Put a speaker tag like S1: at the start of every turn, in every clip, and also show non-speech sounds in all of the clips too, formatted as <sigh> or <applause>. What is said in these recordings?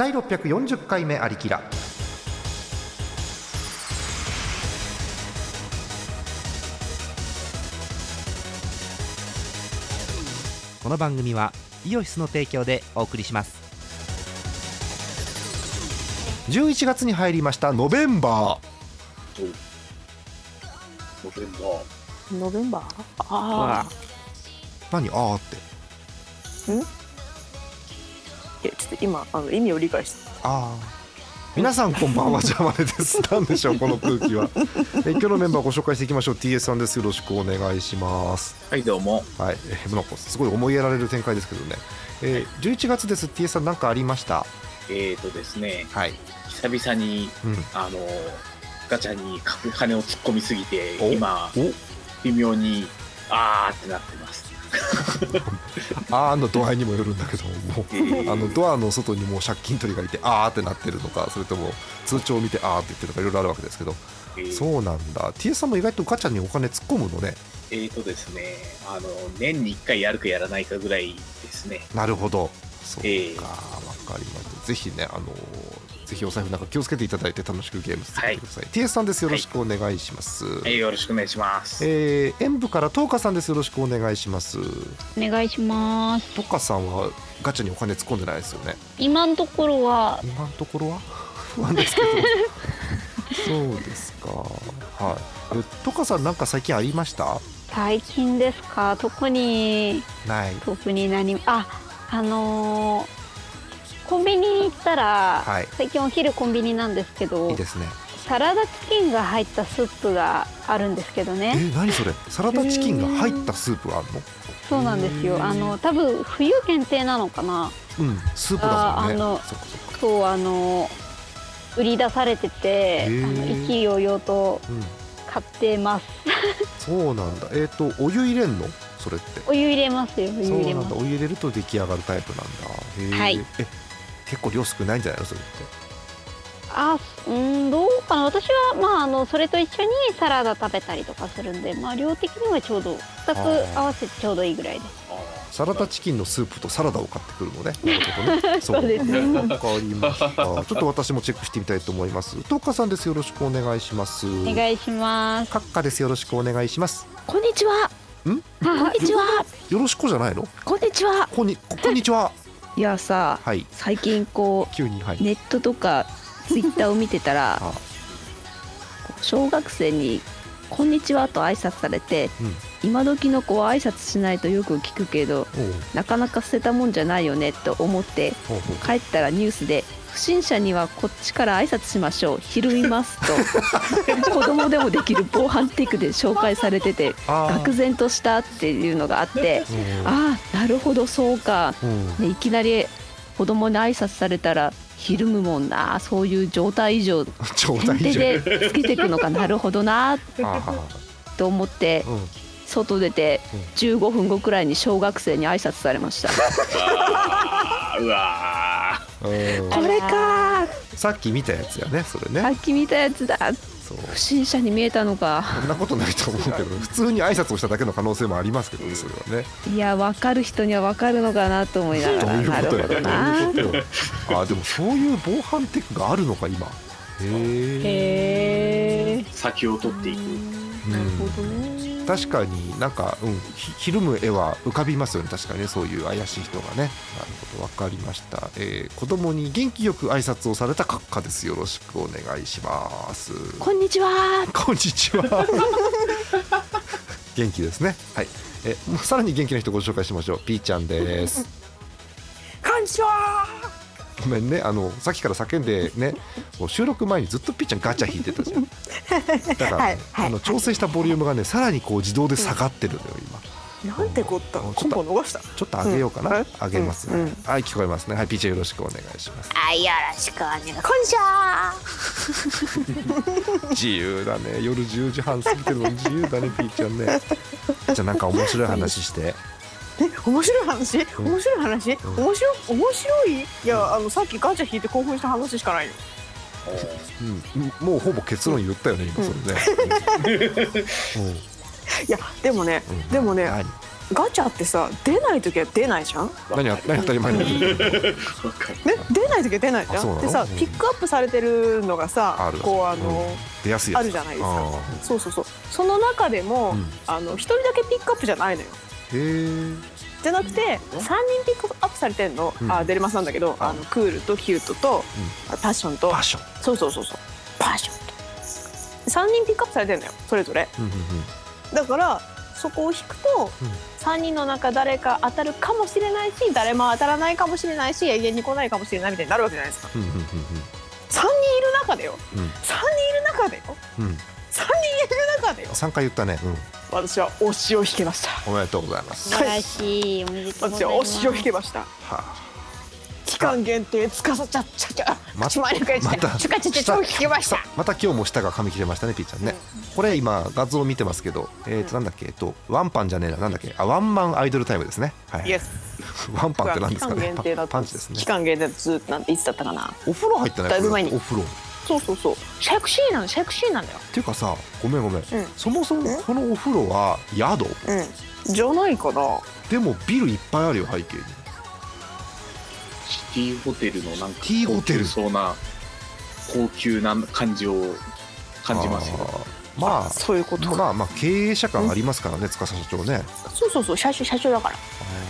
S1: 第640回目ありきら
S2: この番組はイオシスの提供でお送りします。
S1: 11月に入りましたノベンバ
S3: ノベンバー。
S4: ノベンバー？ああ
S1: ー。何？あーって。
S4: いやちょっと今あの意味を理解して
S1: あ。ー皆さんこんばんはジャマネですなんでしょうこの空気は。え今日のメンバーご紹介していきましょう。TS さんです。よろしくお願いします。
S3: はいどうも。
S1: はい、えーなんかすごい思いやられる展開ですけどね、えー、11月です。TS さん何かありました？
S3: えーとですね。
S1: はい、
S3: 久々に
S1: うん、
S3: あのガチャに金を突っ込みすぎて
S1: お？
S3: 今
S1: お？
S3: 微妙にあーってなってます <laughs>
S1: あーの度合いにもよるんだけども
S3: えー
S1: あのドアの外にもう借金取りがいてあーってなってるのかそれとも通帳を見てあーって言ってるのかいろいろあるわけですけど
S3: えー。
S1: そうなんだ。TS さんも意外とガチャにお金突っ込むのね。
S3: えーとですねあの年に1回やるかやらないかぐらいですね。
S1: なるほど。そうかわ、
S3: えー
S1: かりました。ぜひねあのぜひお財布なんか気をつけていただいて楽しくゲームしてみてください、TS さんです。よろしくお願いします、
S3: はいよろしくお願いします。
S1: えー演舞からトーカさんです。よろしくお願いします。
S5: お願いします。
S1: トーカさんはガチャにお金突っ込んでないですよね。
S5: 今のところは。
S1: 今のところは？<laughs> 不安ですけど。そうですか。はい。えトカさんなんか最近ありました？
S5: 最近ですか？特に。
S1: ない。
S5: 特に何ああのーコンビニに行ったら、
S1: はい。
S5: 最近お昼コンビニなんですけど
S1: いいですね。
S5: サラダチキンが入ったスープがあるんですけど
S1: え
S5: ね
S1: 何それ？サラダチキンが入ったスープがあるの
S5: そうなんですよ。あの多分冬限定なのかな。
S1: うん。スープだもんね。
S5: ああの
S1: そ
S5: うあの売り出されててあの意気揚々と
S1: うん。
S5: 買ってます。<laughs>
S1: そうなんだ。えっ、とお湯入れんの？それって。
S5: お湯入れますよ。お湯
S1: そう
S5: 入れます。
S1: なんだ。お湯入れると出来上がるタイプなんだ。へえ、
S5: はい。
S1: え結構量少ないんじゃないの？それって
S5: あうんどうかな私はまああのそれと一緒にサラダ食べたりとかするんでまあ量的にはちょうど2つ合わせてちょうどいいぐらいです
S3: あ
S1: サラダチキンのスープとサラダを買ってくるのね。なるほどね。
S5: そうですね
S1: わかりました。<laughs> ちょっと私もチェックしてみたいと思います。トーカさんです。よろしくお願いします。
S5: お願いします
S1: カッカです。よろしくお願いします。
S4: こんにちは
S1: ん？
S4: こんにちは
S1: よろしくじゃないの？
S4: こんにちは
S1: こんにこんにちは。
S4: いやさ
S1: はい。
S4: 最近こ
S1: 急にはいう
S4: ネットとかツイッターを見てたら <laughs>
S1: あ
S4: 小学生に「こんにちは」と挨拶されて
S1: うん。
S4: 今時の子は挨拶しないとよく聞くけどなかなか捨てたもんじゃないよねと思って帰ったらニュースで不審者にはこっちから挨拶しましょう。ひるみますと。<laughs> 子供でもできる防犯テクで紹介されてて愕然としたっていうのがあって
S1: うん。
S4: ああなるほどそうか、
S1: うん。
S4: ね、いきなり子供に挨拶されたらひるむもんな。そういう状態以上
S1: ちょうだ
S4: 先
S1: いじ
S4: 手でつけていくのか。<laughs> なるほどな。と思って
S1: ーうん。
S4: 外出て
S1: うん
S4: 15分後くらいに小学生に挨拶されました。<laughs>
S3: うわ
S1: うん
S4: これか。
S1: さっき見たやつやね。それ
S4: さ
S1: ね。
S4: っき見たやつだ。
S1: そう。
S4: 不審者に見えたのか。
S1: そんなことないと思うけど、普通に挨拶をしただけの可能性もありますけどね。それはね。
S4: いや分かる人には分かるのかなと思いなが
S1: どう
S4: らなる
S1: いうことや
S4: ほどな
S1: どういうことよあでもそういう防犯テクがあるのか今。へえ
S3: 先を取っていく。
S4: なるほどね
S1: 確かになんか、うん、ひひるむ絵は浮かびますよね。確かにねそういう怪しい人がね。なるほど分かりました、えー子供に元気よく挨拶をされた閣下です。よろしくお願いします。
S4: こんにちは。
S1: こんにちは。<laughs> 元気ですね。はい。えもうさらに元気な人ご紹介しましょう。ピーちゃんです。
S4: こんにちは
S1: ごめんね。あのさっきから叫んでね収録前にずっとピッチャンガチャ引いてたじゃん。だから、ね <laughs>
S4: はいはい。
S1: あの調整したボリュームがねさらにこう自動で下がってるのよ今。
S4: なんてこった？
S1: うん。
S4: コンボ逃した？
S1: ちょっと上げようかな、
S4: うん。
S1: 上げますね、
S4: うん
S1: はい聞こえますね。はいピーチャンよろしくお願いします。
S5: はいよろしくお願い <laughs> こんにちは。
S1: 自由だね。夜10時半過ぎてるのに自由だねピーちゃんね。じゃあなんか面白い話して
S6: え面白い話？
S1: ん。
S6: 面白い話、
S1: うん。
S6: 面白い面白い？いやあのさっきガチャ引いて興奮した話しかないよ
S1: うん、もうほぼ結論言ったよね今それね、うん。
S6: いやでもね、
S1: うん。
S6: でもね
S1: 何
S6: ガチャってさ出ない時は出ないじゃん？ね
S1: 何や何当たり前の。
S3: わかる
S6: 出ない時は出ないじゃん？でさ
S1: うん。
S6: ピックアップされてるのがさ
S1: ある。
S6: こうあの、
S1: 出やすいやつ。
S6: あるじゃないですか。
S1: あ
S6: そうそうそう。その中でも、
S1: うん。
S6: あの一人だけピックアップじゃないのよじゃなくて3人ピックアップされてんの、
S1: うん。
S6: あデルマスなんだけど
S1: あ
S6: あのクールとキュートと、あパッションと。
S1: パッション。
S6: そうそうそうそう。パッションと。3人ピックアップされてんのよ。それぞれ。
S1: うんうんうん。
S6: だからそこを引くと、
S1: うん。
S6: 3人の中誰か当たるかもしれないし誰も当たらないかもしれないし永遠に来ないかもしれないみたいになるわけじゃないですか。
S1: うんうん
S6: 3人いる中でよ。
S1: うん。うん
S6: 3人いる中でよ。
S1: うんうん
S6: 3人いる中でよ。
S1: 3回言ったね。うん。
S6: 私は推しを引けました。
S1: おめでとうございます。
S5: 素晴らしい。おめでとうご
S6: 私
S5: ざいます
S6: は推しを引けました。
S1: はあ。
S6: 期間限定つかさちゃっちゃちゃ。
S1: ま
S6: 口前に返して
S1: また
S6: チュカチュチュチュ引けました。
S1: さまた今日も舌が噛み切れましたねピーちゃんね、これ今画像見てますけどえっ、となんだっけえっとワンパンじゃねえななんだっけあワンマンアイドルタイムですね。はい。
S6: イエス
S1: ワンパンって何
S6: 期間
S1: ですかね。
S6: 限定だと
S1: パパンチですね。
S6: 期間限定だとずっとなんていつだったかな。
S1: お風呂入ってない
S6: だいぶ前に。
S1: お風呂。っ
S6: そうそうそう。セクシーなのセクシーなんだよ。
S1: ていうかさごめんごめん、
S6: ん。
S1: そもそもこのお風呂は宿？
S6: うん。じゃないかな。
S1: でもビルいっぱいあるよ背景に。
S3: シティホテルのなんか
S1: ティーホテル。
S3: 高級そうな高級な感じを感じますよ。
S1: まあ
S6: そういうこと。
S1: まあまあ経営者感ありますからね司社長ね。
S6: そうそうそう社長社長だから。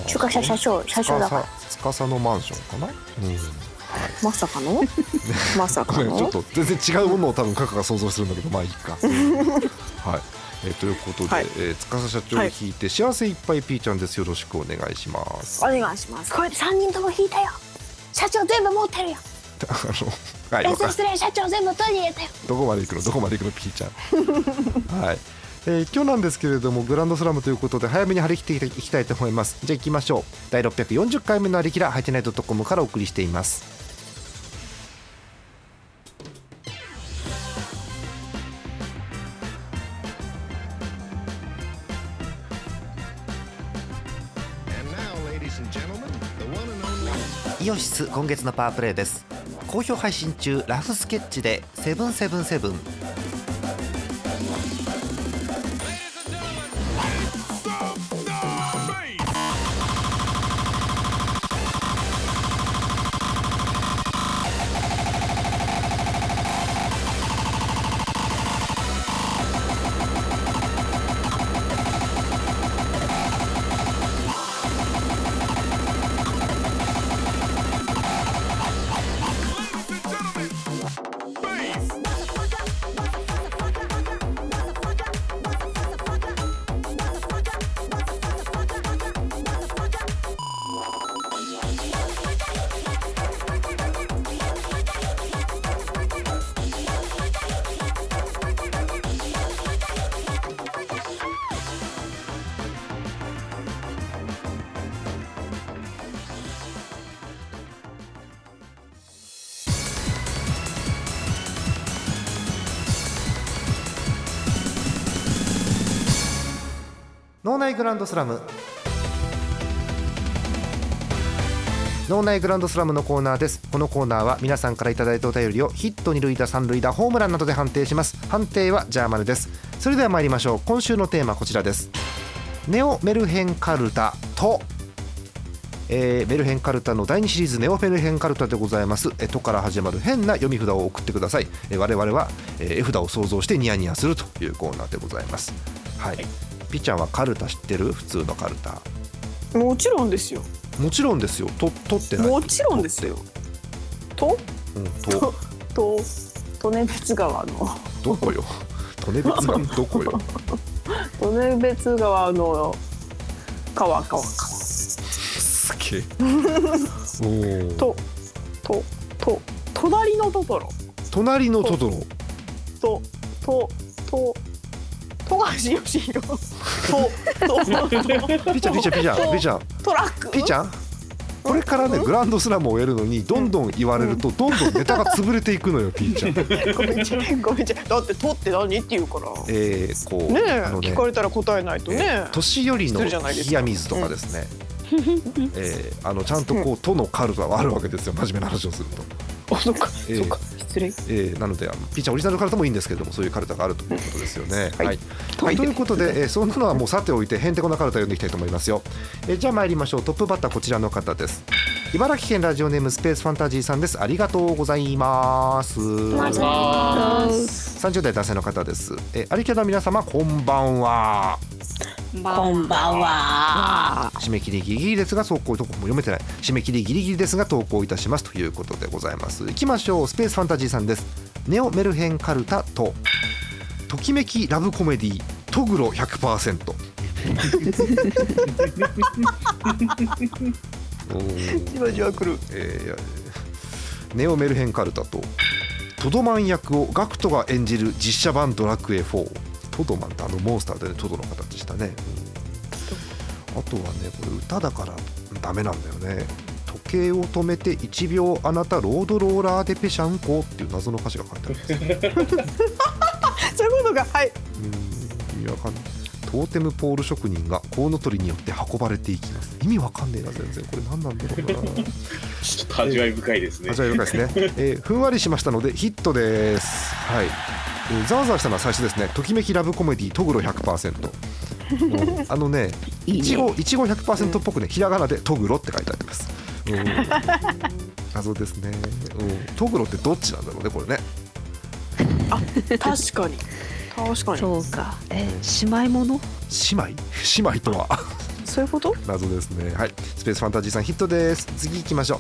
S6: 中華社社長社長だから。
S1: 司司のマンションかな、うん
S6: まさかの？<laughs> まさ
S1: ご
S6: かの
S1: ちょっと全然違うものを多分カカが想像するんだけどまあいいか、<laughs> はい。えーということで、
S6: はい。
S1: えー司社長に聞いて、幸せいっぱいピーちゃんです。よろしくお願いします。
S6: お願いします。これで3人とも引いたよ。社長全部持ってるよ。
S1: あのはい。
S5: 失礼社長全部取り入れたよ。
S1: どこまで行くの？どこまで行くのピーちゃん。<laughs> はい、えー今日なんですけれどもグランドスラムということで早めに張り切っていきたいと思います。じゃあ行きましょう。第640回目のありきらハイテナイトコムからお送りしていますイオシス今月のパワープレイです。好評配信中ラフスケッチでセブンセブンセブン。内グランドスラム。脳内グランドスラムのコーナーです。このコーナーは皆さんからいただいたお便りをヒット二塁打三塁打ホームランなどで判定します。判定はジャーマネです。それでは参りましょう。今週のテーマこちらです。ネオメルヘンカルタとえーメルヘンカルタの第2シリーズネオメルヘンカルタでございます。え「と」から始まる変な読み札を送ってください。え我々は、えー絵札を想像してニヤニヤするというコーナーでございます。はい、
S3: はい。
S1: ピッちゃんはカルタ知ってる？普通のカルタ。
S6: もちろんですよ。
S1: もちろんですよ。と取ってない。
S6: もちろんですよ。と？
S1: うんと。
S6: と利根別川の。
S1: どこよ？利根別が <laughs> どこよ？
S6: 利根別川の。川川川
S1: すげえ。<laughs>
S6: ととと隣のトトロ。
S1: 隣のトトロ。
S6: ととと富樫義弘とと
S1: ピーちゃんピーちゃんピーちゃんピーちゃん
S6: トラック？
S1: ピーちゃんこれからねグランドスラムをやるのにどんどん言われるとどんどんネタが潰れていくのよピーちゃん。<laughs>
S6: ごめんちゃごめんちゃだって「と」って何？って言うから。
S1: えー、こう
S6: ねえ聞かれたら答えないとね、
S1: えー年寄りの冷や水とかですね、<laughs> えーあのちゃんとこう「と」のカルタはあるわけですよ真面目な話をすると。<laughs>
S6: そっか、
S1: ええ
S6: そっか失礼
S1: えーなのであのピーちゃんオリジナルカルタもいいんですけれどもそういうカルタがあるということですよね。
S6: はい
S1: はいはいということで、えーそんなのはもうさておいてへんてこなカルタ読んでいきたいと思いますよ。えーじゃあ参りましょうトップバッターこちらの方です。茨城県ラジオネームスペースファンタジーさんです。ありがとうございます。30代男性の方です。えー、アリキャの皆様こんばんは。
S6: こんばんは。
S1: 締め切りギリギリですが投稿とこも読めてない。締め切りギリギリですが投稿いたしますということでございます。いきましょう。スペースファンタジーさんです。ネオメルヘンカルタとときめきラブコメディトグロ100% <laughs> おー。
S6: じわじわくる。
S1: えーネオメルヘンカルタとトドマン役をガクトが演じる実写版ドラクエ4トドマンってあのモンスターで、ね、トドの形したね、うんあとはねこれ歌だからダメなんだよね。時計を止めて1秒あなたロードローラーでペシャンコっていう謎の歌詞が書いてあるんです。<laughs>
S6: そういうことがはい。
S1: うん。意味わかんないトーテムポール職人がコウノトリによって運ばれていきます。意味わかんねえな全然。これ何なんだろうな。<laughs>
S3: ちょっと味わい深いですね。
S1: 味わい深いですね、えーふんわりしましたのでヒットです。はい、えーざわざわしたのは最初ですね。ときめきラブコメディトグロ100%うん。あのね
S4: いい
S1: いちご
S4: ね
S1: いちご100%っぽくねひらがなでトグロって書いてあります、うん、謎ですね、うん、トグロってどっちなんだろうねこれね。
S6: 確かに確かに
S4: そうか。え姉妹もの？
S1: 姉妹？<laughs> 姉妹とは？<laughs>
S6: そういうこと？
S1: 謎ですね。はい。スペースファンタジーさんヒットです。次行きましょう。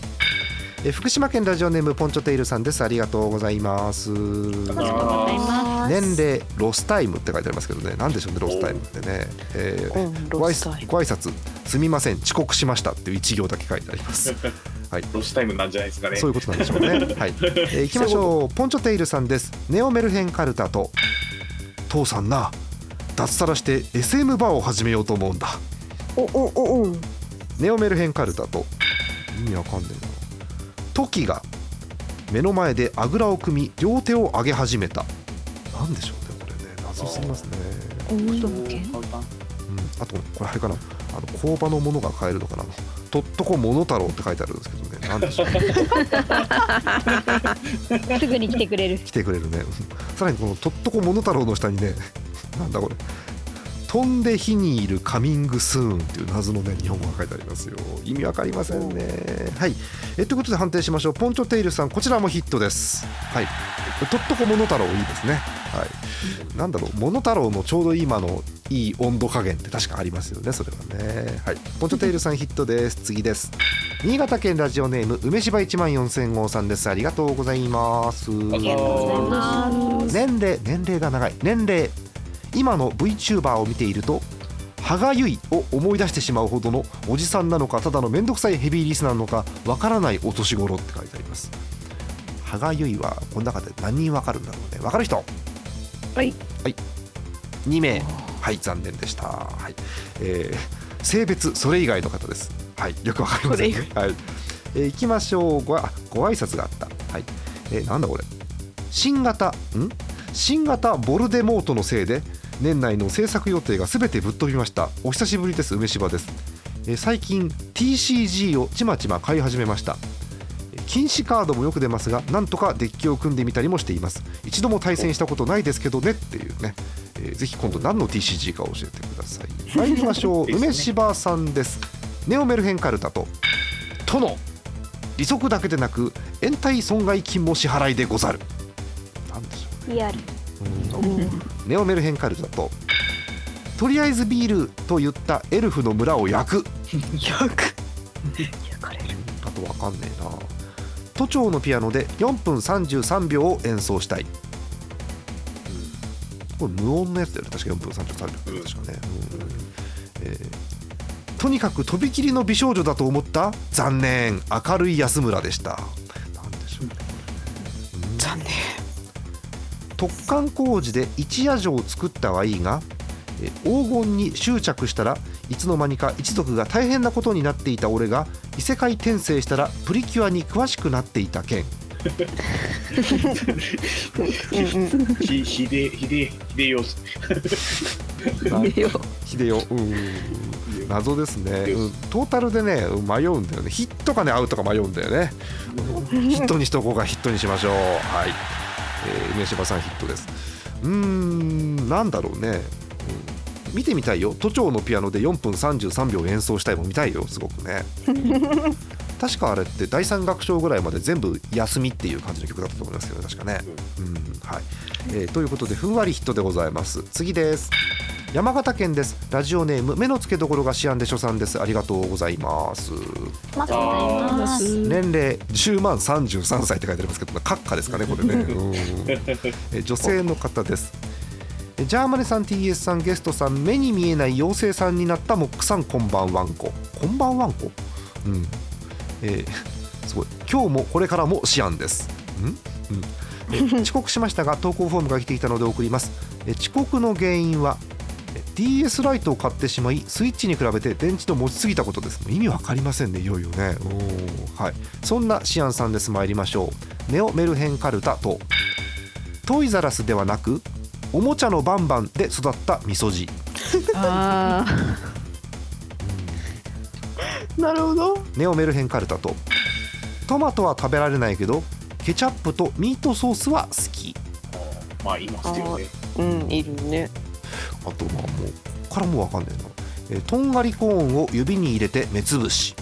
S1: え福島県ラジオネームポンチョテイルさんです。ありがとうございます。
S5: ありがとうございます。
S1: 年齢ロスタイムって書いてありますけどね。何でしょうねロスタイムってね、えー
S6: うん
S1: ご挨拶。すみません遅刻しましたっていう一行だけ書いてあります。<laughs> はい。
S3: ロスタイムなんじゃないですかね。
S1: そういうことなんでしょうね。はい、えー、行きましょう。ポンチョテイルさんです。ネオメルヘンカルタと父さんな脱サラして SM バーを始めようと思うんだ。
S6: おおおお
S1: ネオメルヘンカルタと意味わかんねえな。トキが目の前であぐらを組み両手を上げ始めた。なんでしょうねこれね。謎。すぎますね、うん、あとこれあれかなあの工場のものが買えるのかな。とっとこモノタロウって書いてあるんですけどね。なんでしょう。<laughs>
S5: すぐに来てくれる。
S1: 来てくれるね。うんさらにこのとっとこモノタロウの下にねなんだこれ飛んで火にいるカミングスーンっていう謎のね日本語が書いてありますよ。意味わかりませんね。はい。えということで判定しましょう。ポンチョテイルさんこちらもヒットです。はい。とっとこモノタロウいいですね。はい。なんだろう。モノタロウのちょうど今のいい温度加減って確かありますよねそれはね。はい。ポンチョテイルさんヒットです。次です。<laughs> 新潟県ラジオネーム梅芝1万4000号さんです。ありがとうございます。
S3: ありがとうございます。
S1: 年齢年齢が長い。年齢今の VTuber を見ていると歯がゆいを思い出してしまうほどのおじさんなのかただの面倒くさいヘビーリスナーなのかわからないお年頃って書いてあります。歯がゆいはこの中で何人わかるんだろうね。わかる人？
S4: はい。
S1: はい。2名。はい残念でした。はい、えー性別それ以外の方です。はいよくわかりませんね。はい、えー、いきましょう。ごあご挨拶があった。はい。えーなんだこれ？新型？ん？新型ボルデモートのせいで年内の制作予定が全てぶっ飛びました。お久しぶりです梅柴です、えー最近 TCG をちまちま買い始めました。えー禁止カードもよく出ますがなんとかデッキを組んでみたりもしています。一度も対戦したことないですけどねっていうね、えーぜひ今度何の TCG か教えてください。参りましょう。<laughs>
S3: ね。
S1: 梅柴さんです。ネオメルヘンカルタと殿。利息だけでなく延滞損害金も支払いでござる。なんでしょう
S5: リアル
S1: ネオメルヘンカルタと。とりあえずビールと言ったエルフの村を焼く。
S6: 焼く。焼かれる。
S1: あとわかんねえな。都庁のピアノで4分33秒を演奏したい、うん。これ無音のやつだよね。確か4分33秒。確かね、うん。えーとにかくとびきりの美少女だと思った？残念。明るい安村でした突貫工事で一夜城を作ったはいいがえ黄金に執着したらいつの間にか一族が大変なことになっていた俺が異世界転生したらプリキュアに詳しくなっていた件。
S3: ひひでひでひでよ
S4: いよ
S1: うん謎ですね、うん、トータルでね迷うんだよねヒットかねアウトか迷うんだよねヒットにしとこうかヒットにしましょうはい、えー、梅柴さんヒットです。うーんなんだろうね、うん。見てみたいよ。都庁のピアノで4分33秒演奏したいも見たいよすごくね。<laughs> 確かあれって第三楽章ぐらいまで全部休みっていう感じの曲だったと思いますけどね確かね、うんはい。えーということでふんわりヒットでございます。次です。山形県です。ラジオネーム目の付けどころがシアンで所さんです。ありがとう
S5: ございます。
S1: 年齢10万33歳って書いてありますけど閣下ですかねこれね。うん。え女性の方です。えジャーマネさん TS さんゲストさん目に見えない妖精さんになったモックさんこんばんわんこ。こんばんわんこ。うんえーすごい。今日もこれからもシアンです。ん？うん。え <laughs> 遅刻しましたが投稿フォームが来ていたので送ります。え遅刻の原因はえ DS ライトを買ってしまいスイッチに比べて電池の持ちすぎたことです。意味わかりませんねいよいよね。おーはい。そんなシアンさんです。参りましょう。ネオメルヘンカルタとトイザラスではなくおもちゃのバンバンで育ったみそじ
S4: あ
S6: なるほど。
S1: ネオメルヘンカルタと。トマトは食べられないけどケチャップとミートソースは好き。
S3: まあいますよね。
S6: うんいるね。
S1: あとまあもうここからもうわかんないな、えーとんがりコーンを指に入れて目つぶし、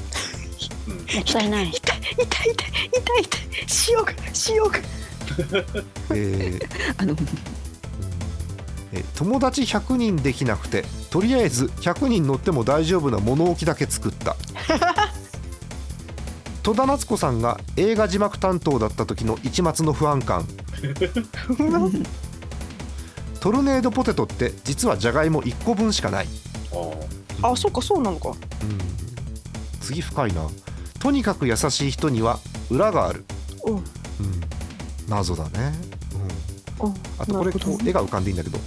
S5: もったいない。
S6: 痛い痛い痛い痛い痛い。塩が塩が。
S1: えー
S4: ー <laughs> あの
S1: えー友達100人できなくてとりあえず100人乗っても大丈夫な物置だけ作った。<laughs> 戸田夏子さんが映画字幕担当だった時の一末の不安感。<laughs> トルネードポテトって実はじゃがいも1個分しかない、
S3: あ
S6: あそっかそうなのか。
S1: うん、次深いな。とにかく優しい人には裏がある、
S6: うん
S1: うん、謎だね、うん。
S6: うん
S1: あとこれ
S6: なるほど
S1: こう絵が浮かんでいいんだけど。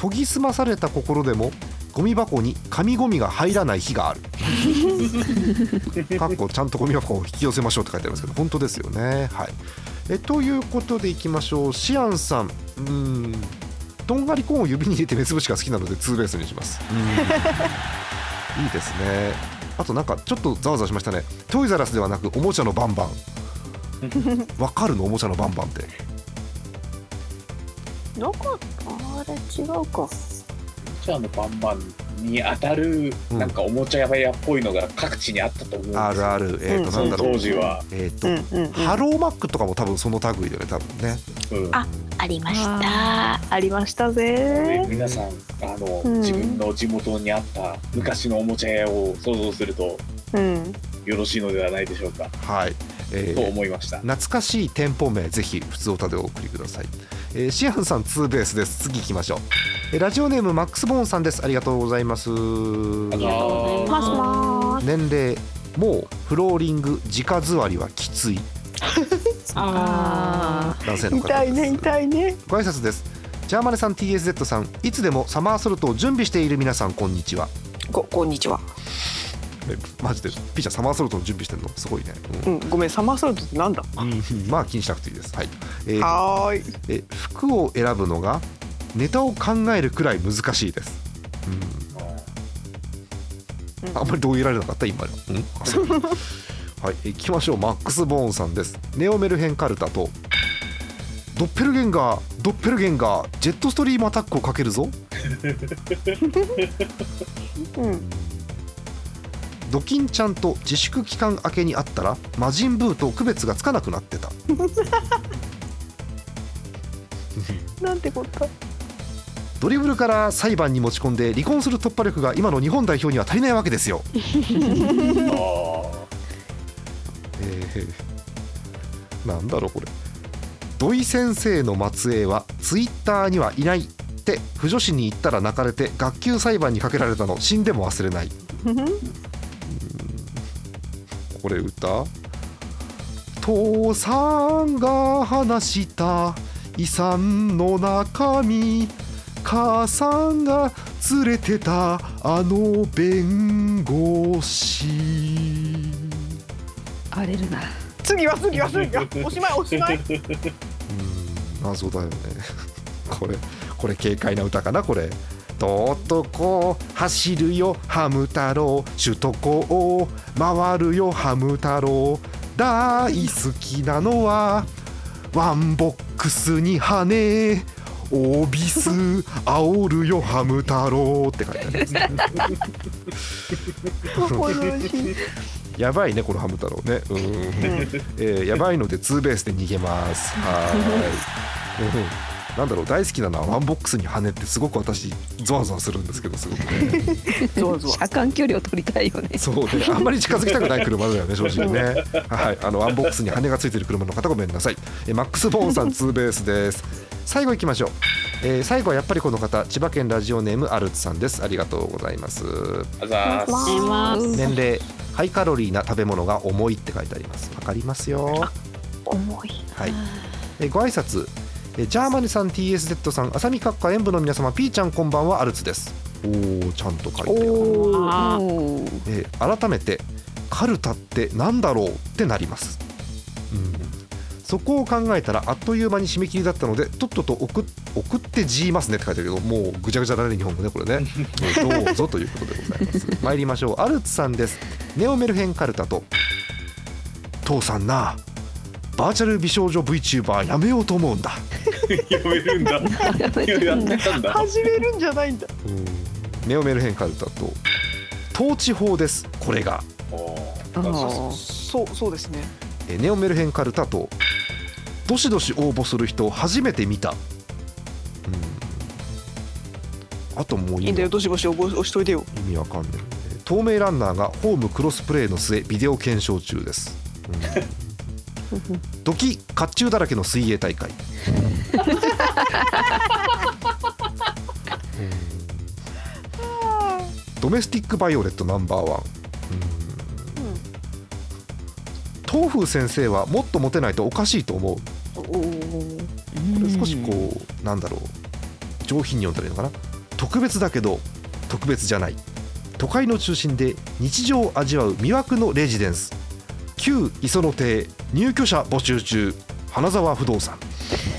S1: 研ぎ澄まされた心でもゴミ箱に紙ゴミが入らない日がある。<laughs> かっこちゃんとゴミ箱を引き寄せましょうって書いてありますけど本当ですよね。はい。えということでいきましょう。シアンさん。うーん。とんがりコーンを指に入れて目つぶしが好きなのでツーベースにします。うん。<laughs> いいですね。あとなんかちょっとざわざわしましたね。トイザラスではなくおもちゃのバンバン。わかるの？おもちゃのバンバンって。
S6: なんかあれ違うか
S3: じゃあのバンバンに当たる
S1: うん。
S3: なんかおもちゃ屋っぽいのが各地にあったと思うんですよ。
S1: あるある。えっ、と
S6: うん
S1: なんだろう。
S3: 当時は、
S1: えっ、と、
S6: うんうんうん。
S1: ハローマックとかも多分その類だよね多分ね。
S3: うん。
S6: あありました。
S4: あ
S6: ありました
S3: で
S6: ぜ
S3: 皆さんあの、
S6: うん。
S3: 自分の地元にあった昔のおもちゃ屋を想像すると
S6: うん。
S3: よろしいのではないでしょうか、
S1: はい、え
S3: と
S1: ー
S3: 思いました。
S1: 懐かしい店舗名ぜひ普通歌でお送りください、えーシアンさんツーベースです。次行きましょう、えーラジオネームマックスボーンさんです。ありがとうございます。
S3: あり
S5: がとうござい
S6: ます。ます
S1: 年齢もうフローリング直座りはきつい。<laughs>
S4: あ
S1: 男性の方
S6: 痛いね痛いね。
S1: ご挨拶です。ジャーマネさん TSZ さんいつでもサマーソルトを準備している皆さんこんにちは。
S6: ここんにちは
S1: えマジでピーちゃんサマーソルトの準備してるの？すごいね、うん。
S6: うんごめんサマーソルトってなんだ？
S1: うん。まあ気にしなくていいです。はい、えー
S6: はーい。
S1: え服を選ぶのがネタを考えるくらい難しいです、うん、あんまり同意得られなかった今の、うん、<laughs> はい。行きましょう。マックス・ボーンさんです。ネオメルヘンカルタとドッペルゲンガードッペルゲンガージェットストリームアタックをかけるぞ。<laughs>
S6: うん
S1: ドキンちゃんと自粛期間明けに会ったら魔人ブーと区別がつかなくなってた。
S6: なんてこった
S1: ドリブルから裁判に持ち込んで離婚する突破力が今の日本代表には足りないわけですよ。
S3: あ
S1: えーなんだろうこれ。土井先生の末裔はツイッターにはいないって腐女子に言ったら泣かれて学級裁判にかけられたの死んでも忘れないこれ歌？父さんが話した遺産の中身。母さんが連れてたあの弁護士。
S4: 荒れるな。
S6: 次は次は次は。<laughs> おしまいおしまい。
S1: うん謎だよね。<laughs> これこれ軽快な歌かなこれとっとこ走るよハム太郎。首都高を回るよハム太郎。大好きなのはワンボックスに羽オービス煽るよハム太郎って書いてありますやばいねこのハム太郎ね。うん、えーやばいのでツーベースで逃げます。<laughs> はーい、うんなんだろう大好きなのはワンボックスに羽ってすごく私ゾワゾワするんですけどすごくね。
S6: ゾワゾワ。
S4: 車間距離を取りたいよね。
S1: そうね。あんまり近づきたくない車だよね正直ね。<laughs> はい。あのワンボックスに羽がついてる車の方ごめんなさい。えマックス・ボーンさんツーベースです。最後行きましょう、えー最後はやっぱりこの方千葉県ラジオネームアルツさんです。ありがとうございます。
S3: あざーす。
S5: ます。
S1: 年齢ハイカロリーな食べ物が重いって書いてあります。わかりますよ。
S6: 重い。
S1: はい、えご挨拶えジャーマネさん TSZ さん浅見閣下演舞の皆様ピーちゃんこんばんはアルツです。おおちゃんと書いてある、えー改めてカルタってなんだろうってなります、うん、そこを考えたらあっという間に締め切りだったのでとっとと送っ送ってじーますねって書いてあるけどもうぐちゃぐちゃだね日本語ねこれね。<laughs> えーどうぞということでございます。参りましょう。アルツさんです。ネオメルヘンカルタと。父さんなバーチャル美少女 VTuber やめようと思うんだ。<laughs>
S3: やめるんだ。やってたんだ。
S6: 始めるんじゃないんだ。
S1: ネオメルヘンカルタと。統治法です。これが。
S6: そうそうですね。
S1: えーネオメルヘンカルタと。どしどし応募する人を初めて見た、うん、あともう
S6: いいんだよ。どしどし応募押しといてよ。
S1: 意味わかんない。えー透明ランナーがホームクロスプレーの末ビデオ検証中です、うん、ドキ甲冑だらけの水泳大会。うん。ドメスティックバイオレットナンバーワン、うん。東風先生はもっとモテないとおかしいと思う。これ少しこうなんだろう。上品に読んだらいいのかな。特別だけど特別じゃない。都会の中心で日常を味わう魅惑のレジデンス旧磯野邸入居者募集中花沢不動産。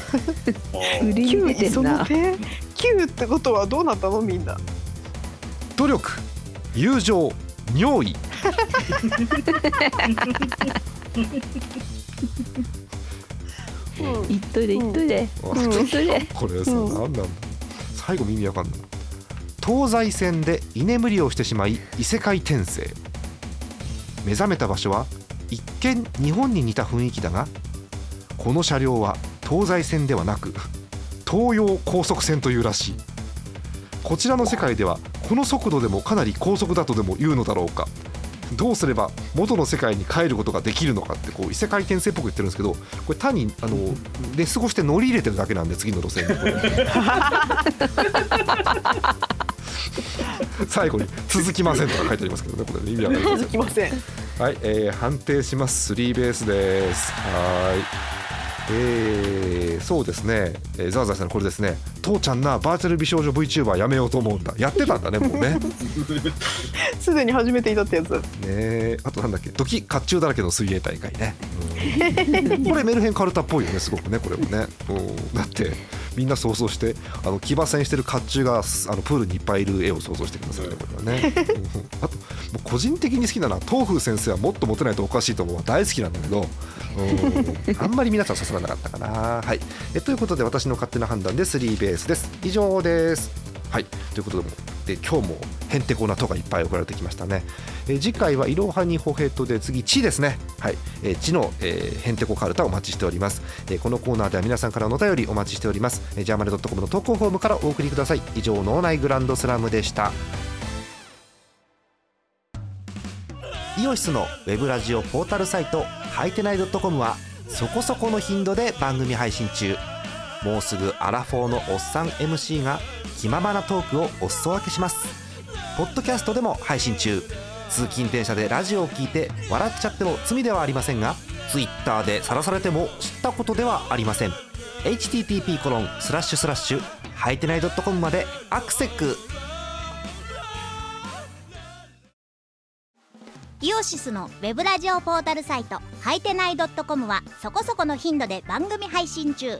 S1: <laughs>
S4: 売りに出て
S6: そ
S4: んな。
S6: の手9ってことはどうなったの？みんな。
S1: 努力友情尿意。<laughs>
S4: 言っといて言っといて
S1: う
S4: っといて
S1: これさ、
S6: う
S1: なん？だ最後耳わかんない。東西線で居眠りをしてしまい異世界転生。目覚めた場所は一見日本に似た雰囲気だがこの車両は東西線ではなく東洋高速線というらしい。こちらの世界ではこの速度でもかなり高速だとでも言うのだろうか。どうすれば元の世界に帰ることができるのかってこう異世界転生っぽく言ってるんですけどこれ単にあのレスゴして乗り入れてるだけなんで次の路線に。<laughs> 最後に続きませんとか書いてありますけどねこれね意味わかりません。
S6: 続きません。
S1: はい、えー判定します。スリーベースです。はーい。えーそうですね、えー、ザーザーさんこれですね。父ちゃんなバーチャル美少女 VTuber やめようと思うんだ。やってたんだねもうね。<laughs>
S6: すでに始めていたってやつ。
S1: ねえ。あとなんだっけ？ドキ甲冑だらけの水泳大会ね、うん。これメルヘンカルタっぽいよねすごくねこれもね、うん、だってみんな想像してあの騎馬戦してる甲冑がすあのプールにいっぱいいる絵を想像してくださいねこれはね、<laughs> うん。あともう個人的に好きなのは東風先生はもっとモテないとおかしいと思うは大好きなんだけど、うん、あんまり皆さん刺さらなかったかな。はい。えということで私の勝手な判断でスリーベースです。以上です。はい。ということでで今日もへんてこなとがいっぱい送られてきましたね、えー次回はいろはにほへとで次地ですね。はい、えー地の、えーへんてこカルタお待ちしております、えーこのコーナーでは皆さんからのお便りお待ちしております、えー、ジャーマネドットコムの投稿フォームからお送りください。以上脳内グランドスラムでした。イオシスのウェブラジオポータルサイトはいてない .com はそこそこの頻度で番組配信中。もうすぐアラフォーのおっさん MC が気ままなトークをお裾分けします。ポッドキャストでも配信中。通勤電車でラジオを聞いて笑っちゃっても罪ではありませんが Twitter で晒されても知ったことではありません。http コロンスラッシュスラッシュはいてない .com までアクセック
S7: イオシスのウェブラジオポータルサイトはいてない .com はそこそこの頻度で番組配信中。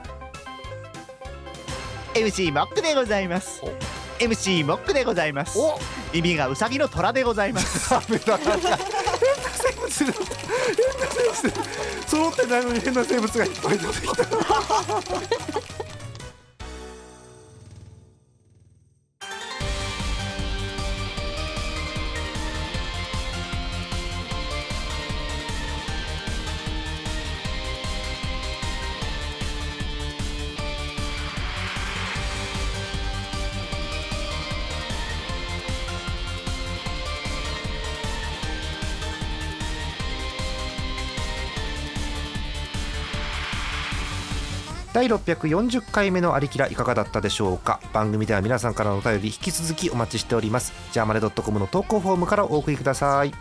S8: MC モックでございます。
S1: お。
S8: MC モックでございます。
S1: お。
S8: 耳がウサギの虎でございます。
S1: 変な生物。揃ってないのに変な生物がいっぱい出てきた第640回目のありきらいかがだったでしょうか？番組では皆さんからのお便り引き続きお待ちしております。ジャーマネドットコムの投稿フォームからお送りください。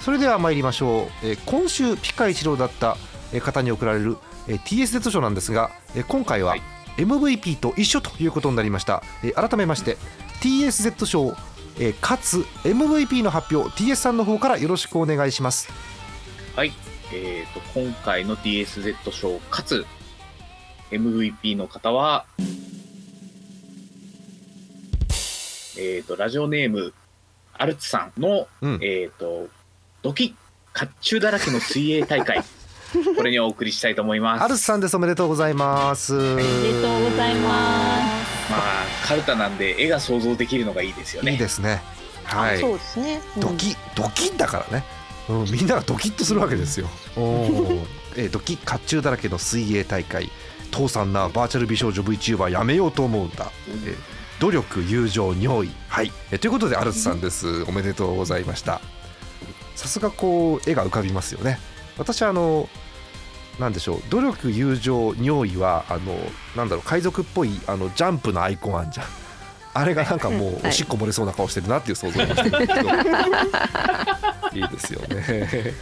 S1: それでは参りましょう、えー今週ピカ一郎だったえー方に贈られる、えー TSZ 賞なんですが、えー今回は
S3: はい。
S1: MVP と一緒ということになりました、えー改めまして TSZ 賞、えーかつ MVP の発表 TS さんの方からよろしくお願いします。
S3: はい。えっ、と、今回の TSZ 賞かつ MVP の方は、えっ、と、ラジオネーム、アルツさんの、
S1: うん
S3: えっ、と、ドキ甲冑だらけの水泳大会。<laughs> これにお送りしたいと思います。
S1: アルスさんですおめでとうございます、
S5: おめでとうございま
S3: まあ、カルタなんで絵が想像できるのがいいですよね。
S1: いいですねはい
S6: そうですね。うん
S1: ドキドキだからね、うん、みんながドキッとするわけですよ。<laughs> おーえードキ甲冑だらけの水泳大会父さんなバーチャル美少女 VTuber やめようと思うんだ、えー努力友情尿意。はい、えーということでアルツさんです。おめでとうございました。さすがこう絵が浮かびますよね。私はあのなんでしょう。努力友情尿意はあのなんだろう海賊っぽいあのジャンプのアイコンあんじゃん。あれがなんかもうおしっこ漏れそうな顔してるなっていう想像をしてるんですけど。<laughs> いいですよね。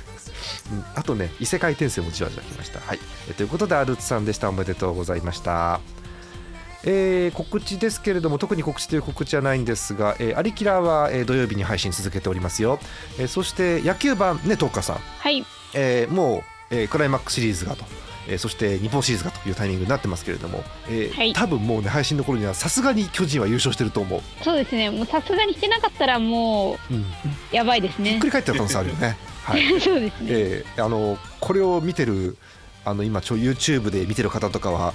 S1: うんあとね異世界転生もじわじわきました。はい、えということでアルツさんでした。おめでとうございました。えー告知ですけれども特に告知という告知はないんですが、えーアリキラは、えー土曜日に配信続けておりますよ、えーそして野球版ねトーカーさん、
S5: はい。
S1: えーもう、えークライマックスシリーズがと、えーそして日本シリーズがというタイミングになってますけれども、えー
S5: はい。
S1: 多分もうね配信の頃にはさすがに巨人は優勝してると思う、
S5: そうですね。もうさすがにしてなかったらも
S1: うん、
S5: うやばいですね。
S1: ひっくり返ってる可能性あるよね。はい。<laughs>
S5: そうですね。
S1: えーあのこれを見てるあの今ちょ YouTube で見てる方とかは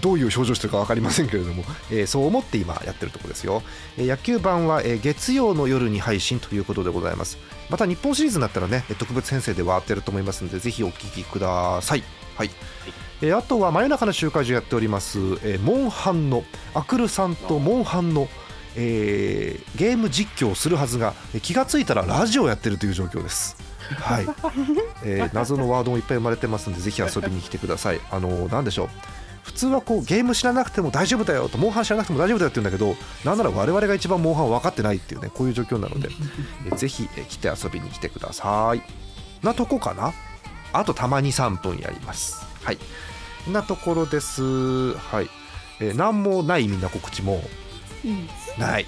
S1: どういう表情してるか分かりませんけれども、えーそう思って今やってるところですよ、えー野球版は、えー月曜の夜に配信ということでございます。また日本シリーズになったらねえー特別編成ではやってると思いますのでぜひお聞きください。はい、えーあとは真夜中の集会所やっております、えーモンハンのアクルさんとモンハンのえーゲーム実況をするはずがえー気がついたらラジオやってるという状況です。はい、えー謎のワードもいっぱい生まれてますのでぜひ遊びに来てください。あのなんでしょう普通はこうゲーム知らなくても大丈夫だよとモンハン知らなくても大丈夫だよって言うんだけどなんなら我々が一番モンハン分かってないっていうねこういう状況なので、えーぜひ、えー来て遊びに来てください。なとこかなあとたまに3分やります。はい。なところです。はい。えー、何もないみんな告知も
S5: うん
S1: ない。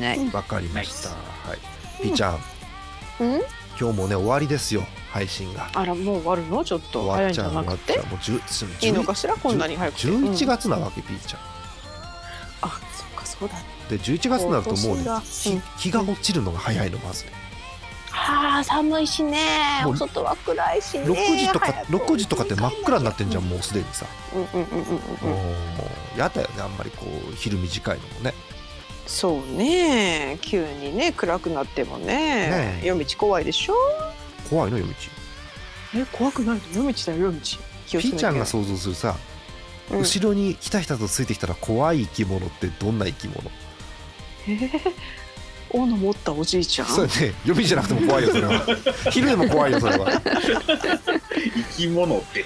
S4: はい
S1: わかりました。はい。ピーちゃん、
S6: うん？
S1: 今日もね終わりですよ配信が。
S6: あらもう終わるの？ちょっと。
S1: 終わっちゃう
S6: 早いんじゃなくて？
S1: 終わっちゃう。もう十十
S6: いいのかしら？こんなに早くて。
S1: 11
S6: うん
S1: 月なわけ、ピーちゃん。
S6: あそっかそうだ。ね
S1: で11月になるともう日
S6: うん。
S1: 日が落ちるのが早いのまずね。
S6: あー寒いしね。
S1: もう
S6: お外は暗いしね。
S1: 6時とか
S6: 早く。
S1: 6時とかって真っ暗になってんじゃんもうすでにさ。
S6: うんうんうんうんうん。
S1: もうやだよねあんまりこう昼短いのもね。
S6: そうね。急にね暗くなってもね。
S1: ねえ。
S6: 夜道怖いでしょ？
S1: 怖いの夜道。
S6: え怖くない？の夜道だよ夜道。気をつけなきゃ。
S1: ピーちゃんが想像するさ、
S6: うん。
S1: 後ろにひたひたとついてきたら怖い生き物ってどんな生き物？
S6: え <laughs> ー斧持ったおじいちゃん？
S1: それね読みじゃなくても怖いよそれは。<laughs> 昼でも怖いよそれは。
S3: 生き物って。
S6: っ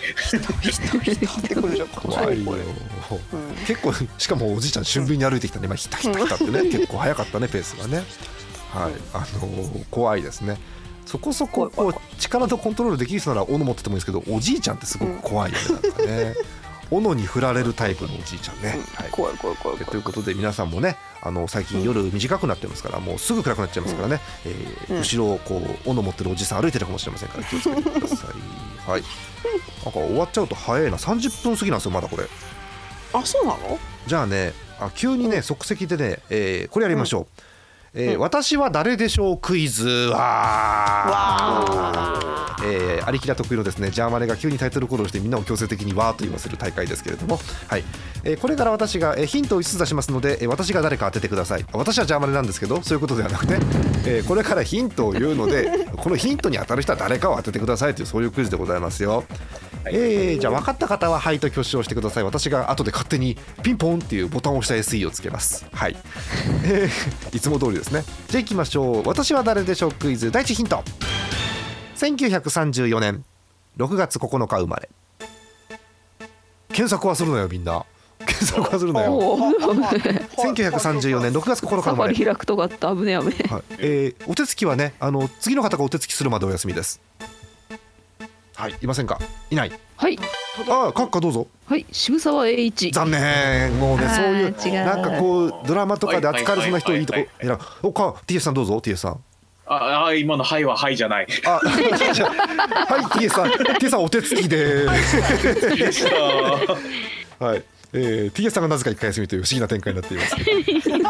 S6: てくるじゃん
S1: 怖いよ。
S6: うん
S1: 結構しかもおじいちゃん俊敏に歩いてきたね。今ひたひたひたってね結構早かったねペースがね。はい。あのー怖いですね。そこそここう力のコントロールできる人なら斧持っててもいいですけどおじいちゃんってすごく怖いよね。なん。かね斧に振られるタイプのおじいちゃんね、はい。
S6: 怖い怖い怖い
S1: え
S6: 怖い。
S1: ということで皆さんもねあの最近夜短くなってますからもうすぐ暗くなっちゃいますからね、えー
S6: うん
S1: 後ろをこう斧持ってるおじさん歩いてるかもしれませんから <laughs> 気をつけてください。はい。なんか終わっちゃうと早いな。30分過ぎなんですよまだこれ。
S6: あそうなの？
S1: じゃあねあ急にね即席でね、えーこれやりましょう、えー
S6: うん。
S1: 私は誰でしょう？クイズ。わ
S6: わ
S1: ー。えー、ありきら得意のですねジャーマネが急にタイトルコールをしてみんなを強制的にわーと言わせる大会ですけれども、はい。えーこれから私が、えーヒントを5つ出しますので、えー私が誰か当ててください。私はジャーマネなんですけどそういうことではなくて、えーこれからヒントを言うので <laughs> このヒントに当たる人は誰かを当ててくださいというそういうクイズでございますよ、えーじゃあ分かった方は「はい」と挙手をしてください。私が後で勝手にピンポンっていうボタンを押した SE をつけます。はい、えーいつも通りですね。じゃあ行きましょう。私は誰でしょう？クイズ。第一ヒント。1934年。6月9日生まれ。検索はするのよみんな。検索はするのよ。
S4: おお
S1: 1934 <laughs> 年。6月9日生まれ。
S4: リ開くとかあった危ね危ね
S1: はい。えーお手つきはねあの次の方がお手つきするまでお休みですはい。いませんか？いない。
S4: はい。
S1: ああ閣下どうぞ。
S4: はい。渋沢栄一。
S1: 残念。もうねそういうなんかこうドラマとかで扱われそうな人いいとこ。選ぶおか TS さんどうぞ TS さん。
S3: ああ今の「はい」は「はい」じゃない。
S1: あ <laughs> はい TS さん。TS さんお手つきで。はい、えー、TS さんがなぜか一回休みという不思議な展開になっています。け <laughs> ど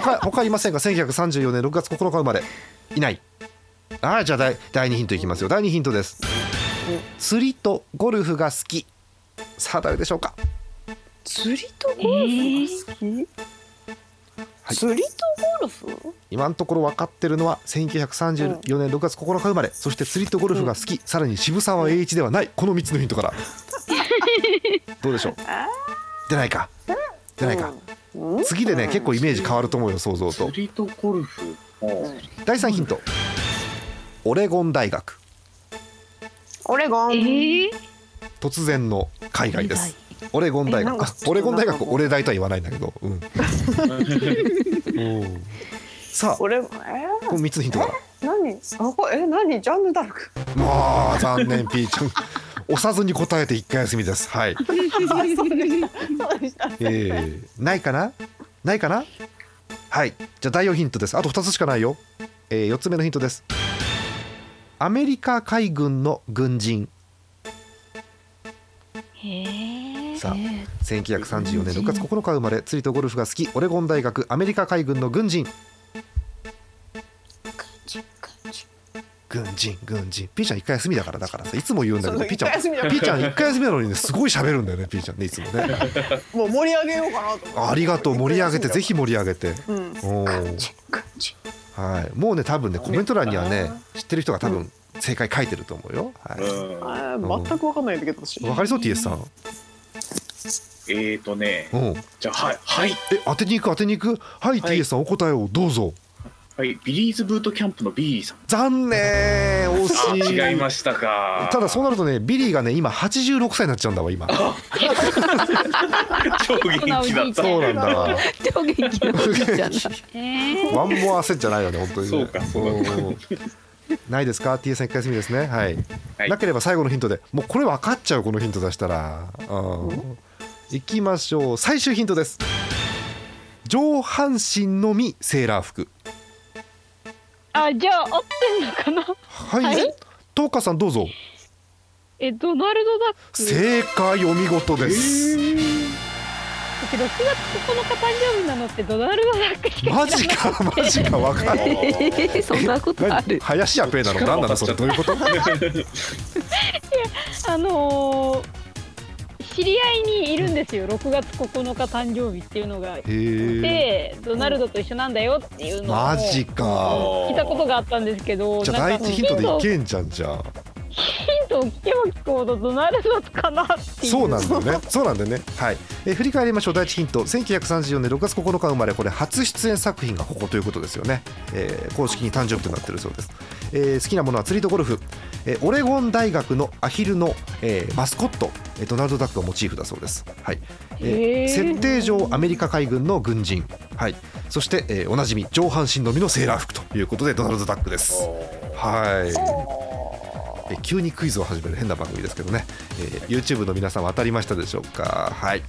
S1: 他他いませんか？1934年6月9日生まれ。いない。はいじゃあ第第2ヒントいきますよ。第2ヒントです釣りとゴルフが好き。さあ誰でしょうか？
S6: 釣りとゴルフが好き、
S1: はい。
S6: 釣りとゴルフ？
S1: 今のところ分かってるのは1934年6月9日生まれ。そして釣りとゴルフが好き、<laughs> さらに渋沢栄一ではない。この3つのヒントから。<laughs> どうでしょう？出ないか？出ないか、
S6: うん。
S1: 次でね結構イメージ変わると思うよ想像と。
S3: 釣りとゴルフ。も
S1: 第3ヒント。オレゴン大学
S6: オレゴン、
S5: え
S1: 突然の海外です。オレゴン大学。オレゴン大学
S6: なんかもう
S1: オレ大とは言わないんだけど。うん。<laughs> うんさあこ
S6: オレゴンえ
S1: の3つのヒントから
S6: ー、何？あこれえ何？ジャンヌ・ダルク。
S1: もう残念ピーちゃん。<laughs> 押さずに答えて一回休みです。はい。<laughs> えー、ないかな？ないかな？はい。じゃあ第4ヒントです。あと2つしかないよ、えー、4つ目のヒントですアメリカ海軍の軍人。さあ1934年6月9日生まれ釣りとゴルフが好きオレゴン大学アメリカ海軍の軍人。軍人軍人。ピーちゃん一回休みだからだからさいつも言うんだけどピーちゃん
S6: 一回休みだから。
S1: ピーちゃん一回休みなのにねすごい喋るんだよねピーちゃんねいつもね。<laughs>
S6: もう盛り上げようかなと
S1: ありがとう盛り上げてぜひ盛り上げて。
S6: うん
S1: はい。もうね多分ねコメント欄にはね知ってる人が多分正解書いてると思うよ。はい
S3: うん。
S6: あー全く分かんないんだけど私
S1: わかりそう TS さん。
S3: えーとね。
S1: うん。
S3: じゃあはいはい。
S1: え当てに行く当てに行く？はい、
S3: はい。
S1: TS さんお答えをどうぞ
S3: はいビリーズブートキャンプのビリーさん。
S1: 残念惜しい。
S3: あ違いましたか。
S1: ただそうなるとねビリーがね今86歳になっちゃうんだわ今。<laughs>
S3: 超元気だった。
S1: そうなんだ。わ
S4: 超元気だ
S5: え
S1: one more set じゃないよね本当にね。
S3: そうかそう
S1: ないですか？TS さん一回休みですね。はい、
S3: はい。
S1: なければ最後のヒントでもうこれ分かっちゃうこのヒント出したら。うん。いきましょう。最終ヒントです。上半身のみセーラー服
S5: あじゃあ合ってんのかな？
S1: はい、
S5: はい。
S1: トーカさんどうぞ。
S5: えドナルドダック。
S1: 正解お見事です、
S5: 私6月9日誕生日なのってドナルドダックしか
S1: マジかマジか分かんない。
S4: えーそんなことあ
S1: 何
S4: る
S1: 林家ペイなの？何なのそれ？どういうこと？<laughs>
S5: あのー知り合いにいるんですよ6月9日誕生日っていうのが
S1: へえ
S5: でドナルドと一緒なんだよっていうのを
S1: マジか
S5: 聞いたことがあったんですけど
S1: じゃあ第一ヒントでいけんじゃんじゃあ
S5: ヒントを聞けば聞くほどドナルドかなっていう
S1: そうなんだよね。そうなんだよね。はい。えー振り返りましょう。第一ヒント。1934年6月9日生まれ、これ初出演作品がここということですよね。えー公式に誕生日となっているそうです。えー好きなものは釣りとゴルフ。えーオレゴン大学のアヒルの、えーマスコット、えードナルドダックがモチーフだそうです。はい。え
S5: ー
S1: 設定上アメリカ海軍の軍人。はい。そして、えーおなじみ上半身のみのセーラー服ということでドナルドダックです。はい。えー急にクイズを始める変な番組ですけどね、えー YouTube の皆さんは当たりましたでしょうかはい、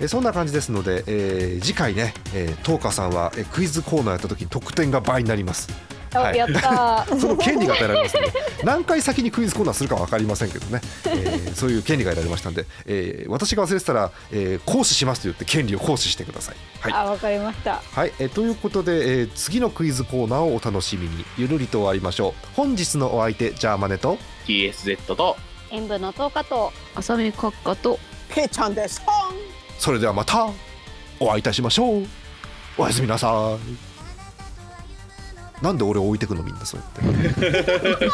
S1: えーそんな感じですので、えー次回ね、えー、トーカさんは、えークイズコーナーやった時に得点が倍になりますはい。
S5: あやったー。<laughs>
S1: その権利が与えられますので <laughs> 何回先にクイズコーナーするか分かりませんけどね、えーそういう権利が得られましたんで、えー私が忘れてたら、えー行使しますと言って権利を行使してください。はい。
S5: あわかりました。
S1: はい、えーということで、えー次のクイズコーナーをお楽しみに。ゆるりと終わりましょう。本日のお相手ジャーマネと
S3: TSZ と
S5: 塩分の10日と
S4: 浅見閣下と
S6: ペイちゃんです。
S1: それではまたお会いいたしましょう。おやすみなさいなんで俺を置いてくのみんなそうやって。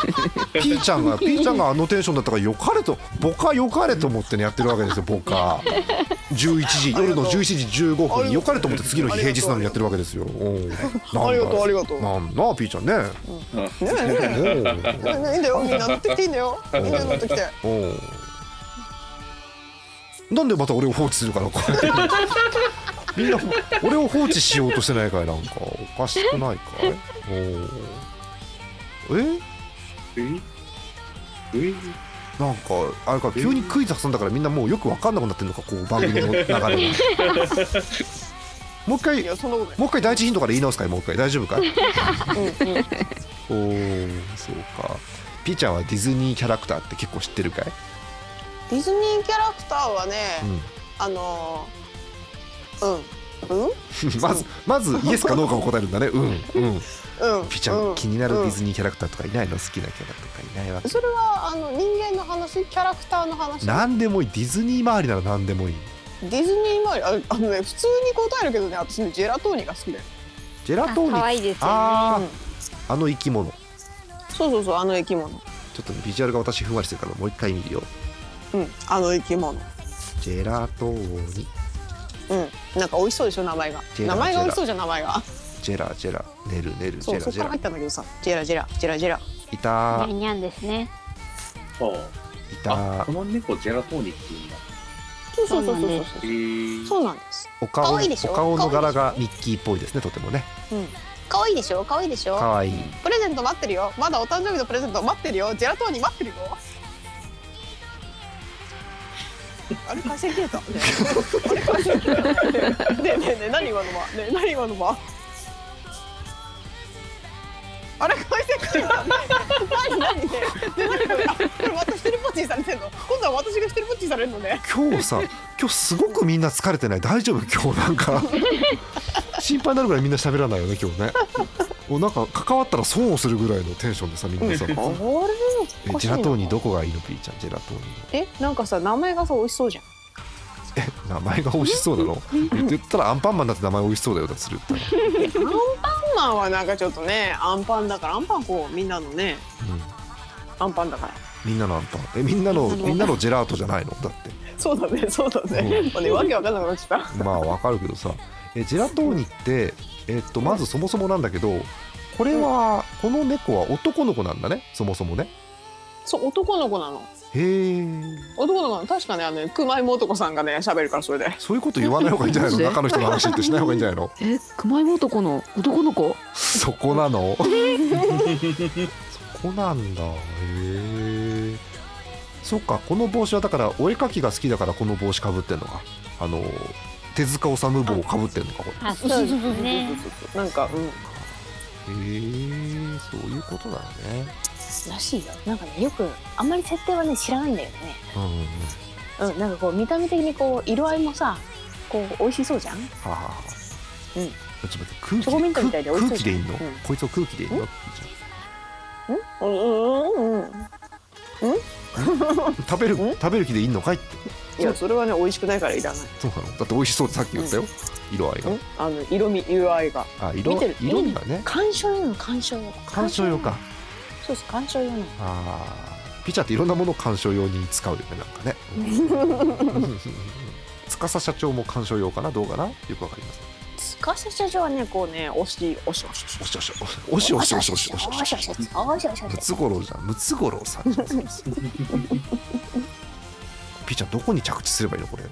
S1: <laughs> ピーちゃんがピーちゃんがあのテンションだったからよかれと僕はよかれと思ってねやってるわけですよ僕は。11時夜の11時15分によかれと思って次の日平日なのにやってるわけですよ。
S6: ありがとうありがとう。
S1: なんだピーちゃんね。
S6: ねえねえいいん。だよみんな乗ってきていいんだよ。みんな乗ってきて。
S1: なんでまた俺を放置するかなこれみんな俺を放置しようとしてないかい？なんかおかしくないかい？おうえ？
S3: え？え？
S1: なんかあれか急にクイズ挟んだからみんなもうよく分かんなくなってんのか？こう番組の流れが。もう一回もう一回第一ヒントから言い直すかい？もう一回。大丈夫かい？
S6: うんうん。
S1: おおそうか。ピーちゃんはディズニーキャラクターって結構知ってるかい、
S6: ディズニーキャラクターはね
S1: うん。
S6: あのーうん。うん。<laughs>
S1: まずまずイエスかノーかを答えるんだね。うんうん。
S6: うん。
S1: ピーちゃん、
S6: うん。
S1: 気になるディズ
S6: ニ
S1: ニーキャラクターとかいないの？好きなキャラとかいないわけ
S6: それはあの人間の話キャラクターの話？
S1: 何でもいい。ディズニー周りなら何でもいい。
S6: ディズニー周り？ああのね普通に答えるけどね私ねジェラトーニが好きだよ。
S1: ジェラトーニ？
S5: 可愛いですよね。
S1: あ
S6: うん。
S1: ーあの生き物。
S6: そうそうそうあの生き物。
S1: ちょっとねビジュアルが私ふんわりしてるからもう一回見るよ。
S6: うんあの生き物。
S1: ジェラトーニ。
S6: うんなんか美味しそうでしょ名前が。
S1: ジェラ
S6: 名前が美味しそうじゃん名前が。
S1: ジェラジェラネルネルジ
S6: そうそこから入
S1: ェラジェラ
S6: ったんだけどさ。ジェラジェラジェラジェラ
S1: いた
S5: にゃんにゃんですね。
S3: そう。
S1: いた
S3: あこの猫ジェラトーニっていうんだ。
S6: そうそうそうそうそう。
S3: えー、
S6: そうなんです。
S1: お顔
S6: 可愛いでしょ？
S1: お顔の柄がミッキーっぽいですねとてもね。
S6: うん。可愛いでしょ？可愛いでしょ？
S1: かわいい。
S6: プレゼント待ってるよ。まだお誕生日のプレゼント待ってるよ。ジェラトーニ待ってるよあれ回線消えたねあれ回線消えた。<laughs> ねえねえねえ何今の間ねえ何今の間あれ回線消えた何何？ねえねえ何これあこれまた一人ぼっちにされてんの？今度は私が一人ぼっちにされるのね。
S1: 今日さ今日すごくみんな疲れてない？大丈夫？今日なんか。<laughs> 心配になるぐらいみんな喋らないよね今日ねもうなんか関わったら損をするぐらいのテンションでさみんなさ。
S6: あれ
S1: えジェラトーニどこがいいの？ピーちゃん。ジェラトーニの
S6: えなんかさ名前がさ美味しそうじゃん。
S1: え名前が美味しそうなの？え言ったらアンパンマンだって名前美味しそうだよだとするったら、
S6: アンパンマンはなんかちょっとねアンパンだからアンパンこうみんなのね。
S1: うん、
S6: アンパンだから。
S1: みんなのアンパン。えみんなのみんなの。ジェラートじゃないの？だって。
S6: そうだねそうだね、まあねわけわかんなくなっちゃった。
S1: まあわかるけどさ。えジェラトーニってえっとまずそもそもなんだけどこれはこの猫は男の子なんだねそもそもね。
S6: そう男の子なの。
S1: へえ
S6: 男の子なの。確かねあのね熊井素子さんがね喋るからそれで。
S1: そういうこと言わない方がいいんじゃないの？中の人の話ってしない方がいいんじゃないの？
S4: え熊井男の男の子？
S1: そこなの？そこなんだ。へえそっかこの帽子はだからお絵描きが好きだからこの帽子かぶってんのか。あの手塚治虫帽をかぶってんのかこれ。
S5: あそうですね。
S6: なんかうん
S1: へえそういうことだよね。
S6: らしいよ。なんかねよくあんまり設定はね知らないんだよね。
S1: うんうんうん。
S6: うんなんかこう見た目的にこう色合いもさこう美味しそうじゃん？
S1: はあはあはあ。
S6: うん。
S1: ちょっと待って空気
S6: チョコミントみたいで美味しそう
S1: 空気でいいの、
S6: うん。
S1: こいつを空気でいいの？
S6: うん？うん？うん？うん？<laughs>
S1: 食べる
S6: ん？
S1: 食べる気でいいのかいって
S6: いやそれはね美味しくないからいらない。
S1: そうな。のだって美味しそうってさっき言ったよ、色合いが。
S6: うん。あの色味色合いが。
S1: あ色
S6: 見てる？
S1: 色味がね
S6: 鑑賞用の鑑賞用
S1: 鑑賞用か。
S6: そうそう鑑賞用の。
S1: あピッチャーっていろんなものを鑑賞用に使うよねなんかね。司社長も鑑賞用かなどうかなよくわかります
S6: すかし社長はねこうね押し押し押し
S1: おしおしおしおしおしおしおしおしおしおしムツゴロウじゃん。ムツゴロウさん。じゃん。ピッチャーどこに着地すればいいのこれ。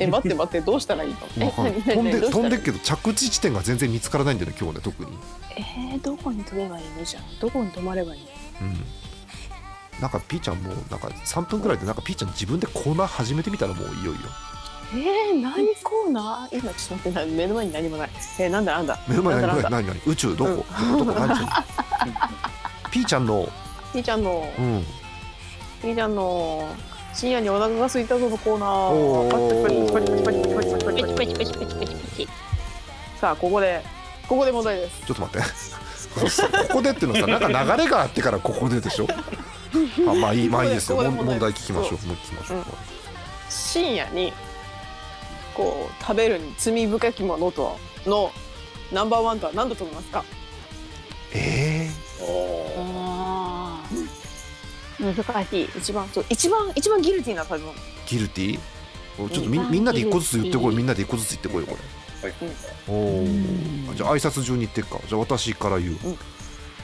S6: え待って待ってどうしたらいいの？え
S1: 飛んで飛んでっけど着地地点が全然見つからないんだよね今日ね特に。
S6: えー、どこに飛べばいいのじゃあどこに止まればいいの？
S1: うん。なんかピーちゃんもなんか3分くらいでなんかピーちゃん自分でコーナー始めてみたらもういよいよ。
S6: えー、何コーナー？今ちょっと待ってな目の前に何もない。えー、なんだなんだ？
S1: 目の前に何
S6: なんだなんだ？
S1: 何何何？宇宙どこ、どこ何？ちゃんピーちゃんの
S6: ピーちゃんの
S1: うん
S6: ピーちゃんの深夜にお腹が空いたぞのコーナ
S1: ー。
S6: さあここでここで問題です。
S1: ちょっと待って。<laughs> ここでっていうのさなんか流れがあってからここででしょ？<laughs> あまあいいまあいいですよ。問題聞きましょう。聞きましょう。
S6: 深夜にこう食べるに罪深きものとはのナンバーワンとは何だと思いますか？
S1: え
S5: えー。難しい。
S6: 一番そう一番一番ギルティーな食べ物。
S1: ー、ギルティおちょっとみ
S5: うん。
S1: みんなで一個ずつ言ってこい。みんなで一個ずつ言ってこいよこれ。
S3: はい
S1: おおじゃあ挨拶順に言ってっか。じゃあ私から言う、
S6: うん。
S1: やっ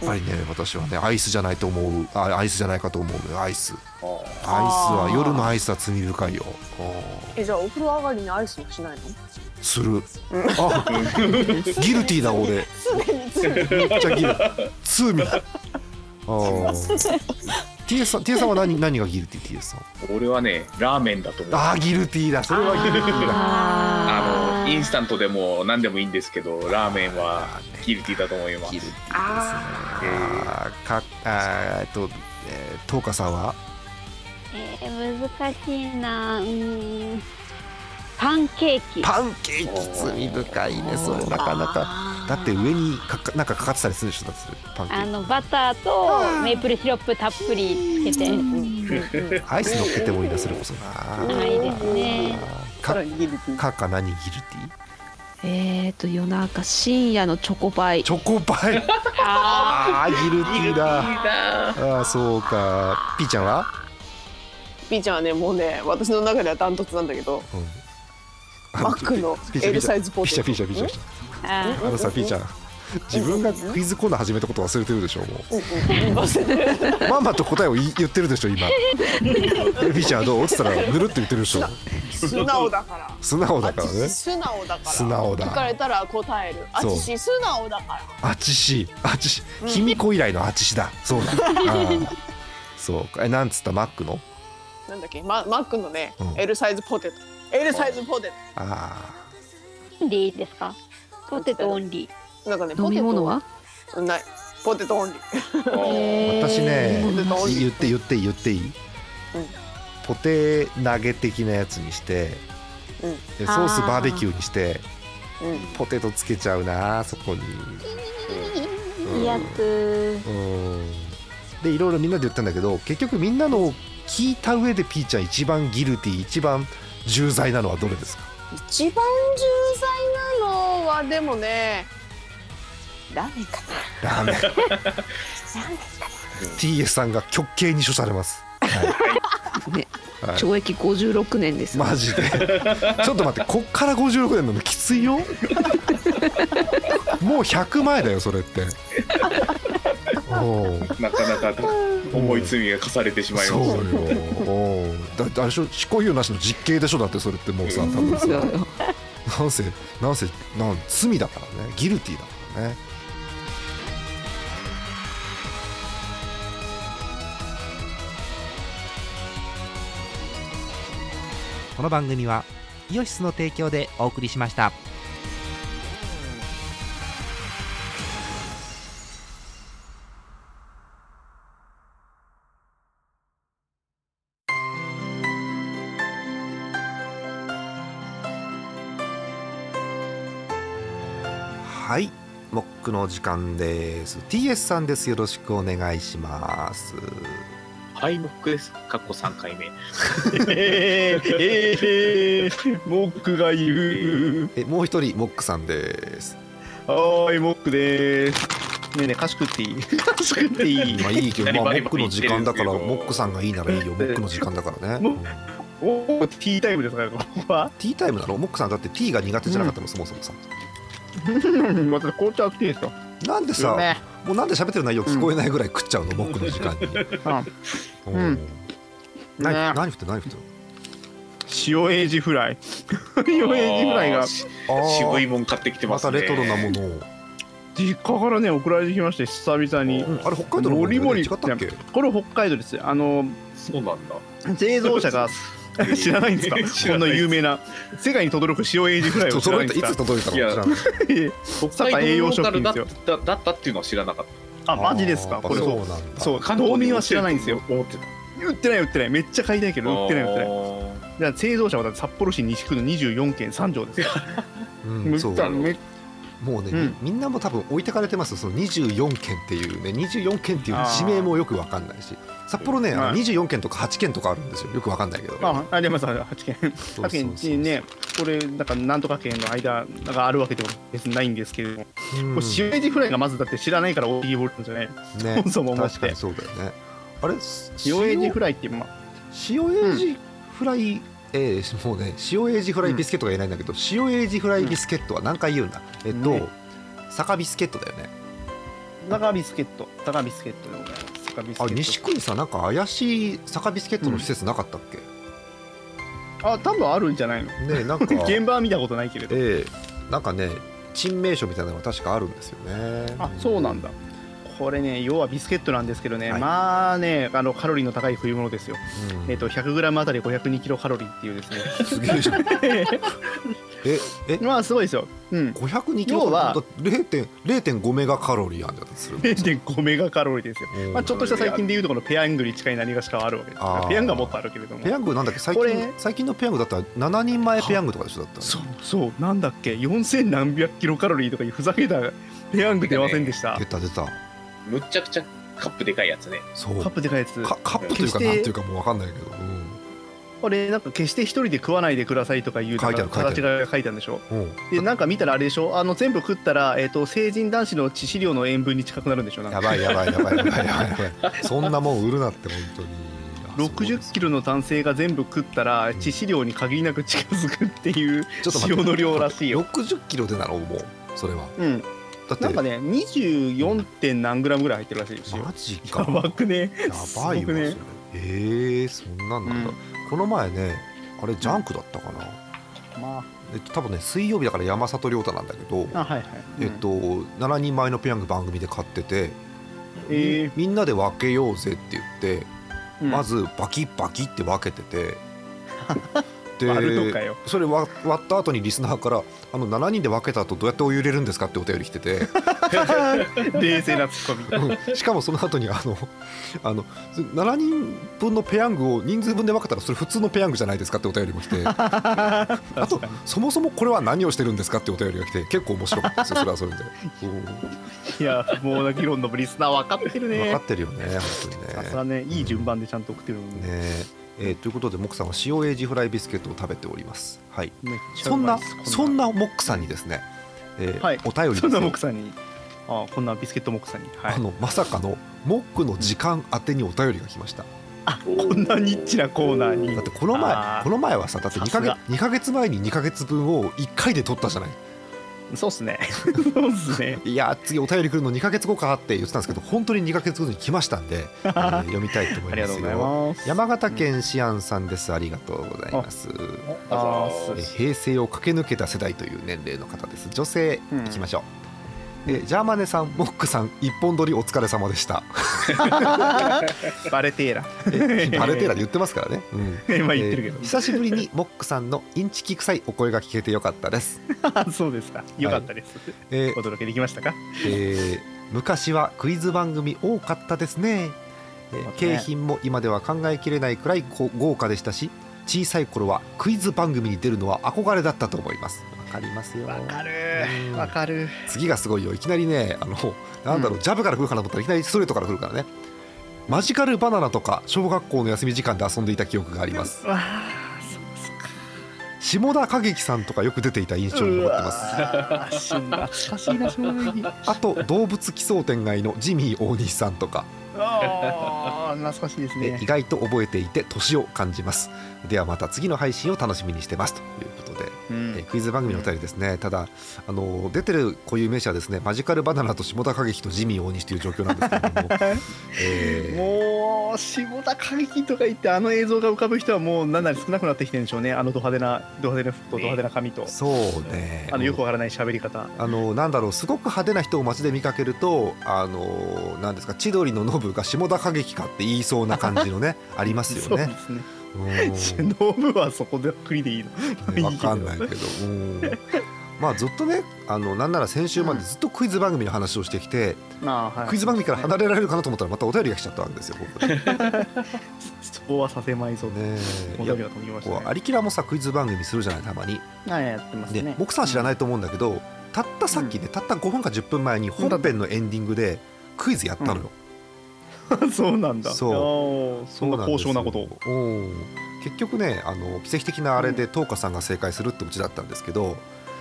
S1: ぱりね私はねアイスじゃないと思う。あアイスじゃないかと思うのよアイス。
S3: あ
S1: アイスは夜のアイスは罪深いよ。
S6: えじゃあお風呂上がりにアイスもしないの？
S1: する。あギルティーだ俺。<laughs> めっちゃギル。罪あー <laughs> TS さん TS さんは何何がギルティー？TS さん
S3: ー俺はねラーメンだと思う。
S1: あーギルティーだ。それはギルティーだ。
S3: あのインスタントでも何でもいいんですけどラーメンはギルティーだと思います。
S1: ギルティーですね。あーかあーえっとえー、トーカさんは？
S5: えー、難しいな。うーん。パンケーキ。
S1: パンケーキ罪深いねそれ。なかなかだって上にかかなんかかかってたりするでしょ？だってパンケ
S5: あ
S1: ー
S5: のバターとメープルシロップたっぷりつけて。
S1: キアイス乗っけてもいいなそれこそ。な
S5: な。いですね
S1: かかか何ギルティー
S4: えーと夜中深夜のチョコパイ。
S1: チョコパイ。
S5: あ <laughs>
S1: あーギルティーだあーそうか。ピーちゃんは、
S6: ピーちゃんはねもうね私の中ではダントツなんだけど。
S1: うん
S6: マックの L サイズポテト。
S1: んピーちゃんピーちゃん
S5: ーあ
S1: あのさピーちゃん自分がクイズコーナー始めたこと忘れてるでしょも
S6: う。
S1: まんまと答えを言ってるでしょ今。えピーちゃんはどう？っつったらぬるって言ってるでしょ。
S6: 素直だから。
S1: 素直だからね。
S6: 素直だから。
S1: 素直だ。
S6: 聞かれたら答える。あ
S1: そう
S6: ちし素直だから。
S1: あちしあちし。卑弥呼以来のあちしだ。そうだ。<laughs> そうか。えなんつった？マックの？
S6: なんだっけ？ママックのね、
S1: うん。
S6: L サイズポテト L サイズポテ
S1: あ
S5: ーでいいですか？ポテトオンリ
S6: トなんかね
S4: 飲み物は？
S6: ポテトない。ポテトオンリー。
S1: ー。私ね
S6: ポテトオンリー。
S1: 言って言って言っていい、ポテ投げ的なやつにして、
S6: うん。
S1: でソースバーベキューにして
S6: うん。
S1: ポテトつけちゃうなそこに。
S5: ーいいやつ。
S1: うん。でいろいろみんなで言ったんだけど結局みんなのを聞いた上でピーちゃん一番ギルティー一番重罪なのはどれですか？
S6: 一番重罪なのはでもねラーメンかな。
S1: ラーメン。TS さんが極刑に処されます、はい。
S4: ね
S1: はい。
S4: 懲役56年です。よ
S1: マジで。ちょっと待ってこっから56年なの？きついよ。もう100前だよそれって
S3: なかなか重い罪が課されてしまい
S1: そうよ
S3: ます。
S1: おうだってあれでしょ執行猶予なしの実刑でしょだってそれってもうさ多分さ。なんせなんせなん罪だからね。ギルティーだからね。
S2: この番組はイオシスの提供でお送りしました
S1: クの時間です。TS さんです。よろしくお願いします。
S3: はいモックです。かっこ3回目。
S8: えー、えー、モックが言う。
S1: えもう一人モックさんです。
S8: はーい、モックです。
S9: ねえねえ菓子食っていい？菓子食っていい。
S1: まあいいけど、まあ、モックの時間だからモックさんがいいならいいよ。モックの時間だからね、
S9: おおティータイムですからここは。
S1: ティータイムなのモックさんだってティーが苦手じゃなかったの、そもそもさ
S9: 私紅茶好きですよ
S1: なんでさ、
S9: ね
S1: もうなんで喋ってる内容聞こえないぐらい食っちゃうの、モックの時間に、
S9: うん。
S1: うん。何
S9: ね。
S1: 何振ってる？何振ってる？
S9: 塩 A字フライ。<laughs> 塩 A字フライが。
S3: 渋いもん買ってきてまね。
S1: ますたレトロなものを、
S9: 実家からね送られてきまして久々に。
S1: うん。あれ北海道のも
S9: りもり
S1: 違ったっけ？
S9: これ北海道ですあの
S3: そうなんだ。
S9: 製造者が <laughs> 知らないんですか？<laughs>
S3: 知ら
S9: こん
S3: な
S9: 有名な。世界に轟く塩エイジフライを知らな
S1: 届い
S9: いんですか？
S1: たいつ届いたの？
S3: いや。
S1: 知らない。
S3: 北海道
S9: 栄養食品ですよ。
S3: ただったっていうのは知らなかっ
S9: あマジですか？これ。
S1: そうなんだ。
S9: そう
S3: た
S9: 道民は知らないんですよ。
S3: 思ってた
S9: 売ってない売ってない。めっちゃ買いたいけど売ってない売ってない。
S3: い
S9: じゃあ製造者はだって札幌市西区の24県3条ですよ。
S1: うん
S9: めっ
S1: そう。
S9: ちゃめっ
S1: もうね、
S9: うん。
S1: みんなも多分置いてかれてますよ。その24県っていうね24県っていう地名もよくわかんないし。札幌ね、
S9: はい。
S1: 24県とか8県とかあるんですよ。よくわかんないけど、
S9: あありますあります。8県
S1: そうそうそう
S9: 8県ねこれだからなんとか県の間があるわけでも別にないんですけれども、
S1: うん。
S9: ジフライがまずだって知らないから大きいボールなんじゃない？
S1: ね
S9: そもそも思って。
S1: 確かにそうだよね。あれ
S9: 塩エイジフ
S1: ラ
S9: ライってま
S1: 塩エイジフライ、えーもうね塩エイジフライビスケットが言えないんだけど、塩エイジフライビスケットは何回言うんだ、えっと、
S9: ね
S1: 坂ビスケットだよね。
S9: 高ビスケット。高ビスケットでございます高ビスケ
S1: あ
S9: ット。
S1: 西区にさなんか怪しい坂ビスケットの施設なかったっけ、
S9: あ多分あるんじゃないの？
S1: ねなんか <laughs>
S9: 現場は見たことないけれど。
S1: ええ。なんかね珍名所みたいなのが確かあるんですよね。
S9: あそうなんだこれね要はビスケットなんですけどね、
S1: はい。
S9: まあねあのカロリーの高い冬物ですよ、
S1: うん。
S9: えっと 100g あたり502キロカロリーっていうですね。
S1: すげえじゃん。<laughs> ええ？
S9: まあすごいですよ。うん。
S1: 502キロ
S9: 要は
S1: だ0.5 0.5メガカロリーあんじゃんする
S9: 0.5 <laughs> メガカロリーですよ、
S1: うん。
S9: まあ、ちょっとした最近でいうとこのペヤングに近い何がしかはあるわけです。ペヤングはもっとあるけれども。
S1: ペヤングなんだっけ？最
S9: これ
S1: 近最近のペヤングだったら7人前ペヤングとかでしょだったら。
S9: そうそう。なんだっけ？4000何百キロカロリーとかいうふざけたペヤング出ませんでした。
S1: 出た出た
S3: むっちゃくちゃカップでかいやつね。
S1: そう。
S9: カップでかいやつ。
S1: かカップというかなんていうかもう分かんないけど、
S9: これなんか決して一人で食わないでくださいとかいう形が書いてあるんでしょ？
S1: うん。うん
S9: でなんか見たらあれでしょ？あの全部食ったら、えー、と成人男子の致死量の塩分に近くなるんでしょ？
S1: やばいやばいやばいやばいやばいやばい。そんなもん売るなって本当に。
S9: 60キロの男性が全部食ったら致死量に限りなく近づくっていう
S1: ちょっと待って。
S9: 塩の量らしいよ。
S1: 60キロでなのもう。それは。
S9: うん、
S1: だって。
S9: なんかね 24. 点何グラムぐらい入ってるらしいですよ。
S1: マジ
S9: や
S1: か
S9: ばくね？
S1: やばいわそれ
S9: すごくね？
S1: ええそんなんなんだ、
S9: うん。
S1: この前ねあれジャンクだったかな、
S9: ま
S1: えっと多分ね水曜日だから山里亮太なんだけど、
S9: ああはいはい。
S1: えっと7人前のペヤング番組で買ってて、
S9: え
S1: みんなで分けようぜって言って、
S9: うん。
S1: まずバキッバキって分けてて <laughs>
S9: 割るのかよ。
S1: それ割割った後にリスナーからあの7人で分けた後どうやってお湯入れるんですかってお便り来てて。<laughs>
S9: 冷静なツッコミ。
S1: うん。しかもその後にあのあの7人分のペヤングを人数分で分けたらそれ普通のペヤングじゃないですかってお便りも来て。<laughs> あとそもそもこれは何をしてるんですかってお便りが来て結構面白かったですよそれはそれで、う <laughs> ん
S9: いやもうな議論のリスナー分かってるね。
S1: 分か。ってるよね本当にね。
S9: さすがねいい順番でちゃんと送ってるのに。
S1: ねええーということでモックさんは塩エイジフライビスケットを食べております。はい。そ
S9: んまいです
S1: そんなモックさんにですね、えー
S9: はい。
S1: お便りです
S9: そんな
S1: よ
S9: モックさんに。あこんなビスケットモックさんに。はい。
S1: あのまさかのモックの時間宛てにお便りが来ました。
S9: こんなニッチなコーナーに。
S1: だってこの前この前はさだって2ヶ月
S9: さ
S1: 2ヶ月前に2ヶ月分を1回で取ったじゃない
S9: そうっすね。そうっすね。<laughs>
S1: いやー次お便り来るの2ヶ月後かって言ってたんですけど本当に2ヶ月後に来ましたんで、<laughs> えー読みたいと思います。
S9: ありがとうござい
S1: よ
S9: ます。
S1: 山形県シアンさんです。ありがとうございます。平成を駆け抜けた世代という年齢の方です。女性
S9: うん。
S1: いきましょう、えージャーマネさんモックさん一本撮りお疲れ様でした。<laughs>
S9: バレテーラ。
S1: えバレテーラで言ってますからね、うん。
S9: まあ言ってるけど。
S1: えー久しぶりにモックさんのインチキ臭いお声が聞けてよかったです、
S9: あ <laughs> そうですか。よかったです。
S1: えー
S9: お届けできましたか？
S1: えー昔はクイズ番組多かったですね、えー景品も今では考えきれないくらいこ豪華でしたし小さい頃はクイズ番組に出るのは憧れだったと思います。わかりますよ。
S9: わかる。
S1: うん。
S9: わかる。
S1: 次がすごいよ。いきなりねあのなんだろう、
S9: うん。
S1: ジャブから来るかなと思ったらいきなりストレートから来るからね。マジカルバナナとか小学校の休み時間で遊んでいた記憶があります。
S9: わあそうっすか。
S1: 下田景樹さんとかよく出ていた印象に残ってます。
S9: 懐かしいな正直
S1: あと動物奇想天外のジミー大西さんとか。
S9: ああ懐かしいですね。
S1: え意外と覚えていて年を感じます。ではまた次の配信を楽しみにしてます。ということで、
S9: うん。
S1: えクイズ番組のお便りですね。ただあの出てる固有名詞はですねマジカルバナナと下田景樹とジミー大西という状況なんですけれども、<laughs> えー。
S9: もう下田景樹とか言ってあの映像が浮かぶ人はもう何なり少なくなってきてるんでしょうね。あのド派手なド派手な服とド派手な髪と、
S1: そうね。
S9: あのよくわからない喋り方。
S1: あのなんだろうすごく派手な人を街で見かけるとあのなんですか千鳥のノブが下田景樹かって言いそうな感じのね <laughs> ありますよね。
S9: そうですね
S1: うん。
S9: ノブはそこでくりでいいの？
S1: ねわかんないけど、うん。まあずっとねあのなんなら先週までずっとクイズ番組の話をしてきて、
S9: ああ、はい、
S1: クイズ番組から離れられるかなと思ったらまたお便りが来ちゃったわけですよ。<laughs>
S9: そうはさせまいぞ
S1: えいや
S9: お便りが飛びましたね。
S1: こうアリキラもさクイズ番組するじゃないたまに。
S9: はいやってます
S1: で
S9: ね
S1: 僕さん知らないと思うんだけどたったさっきね、たった5分か10分前に本編のエンディングでクイズやったのよ。<laughs>
S9: そうなんだ。
S1: そう。
S9: そんな高尚なことを。
S1: を結局ねあの奇跡的なあれで東花さんが正解するってうちだったんですけど、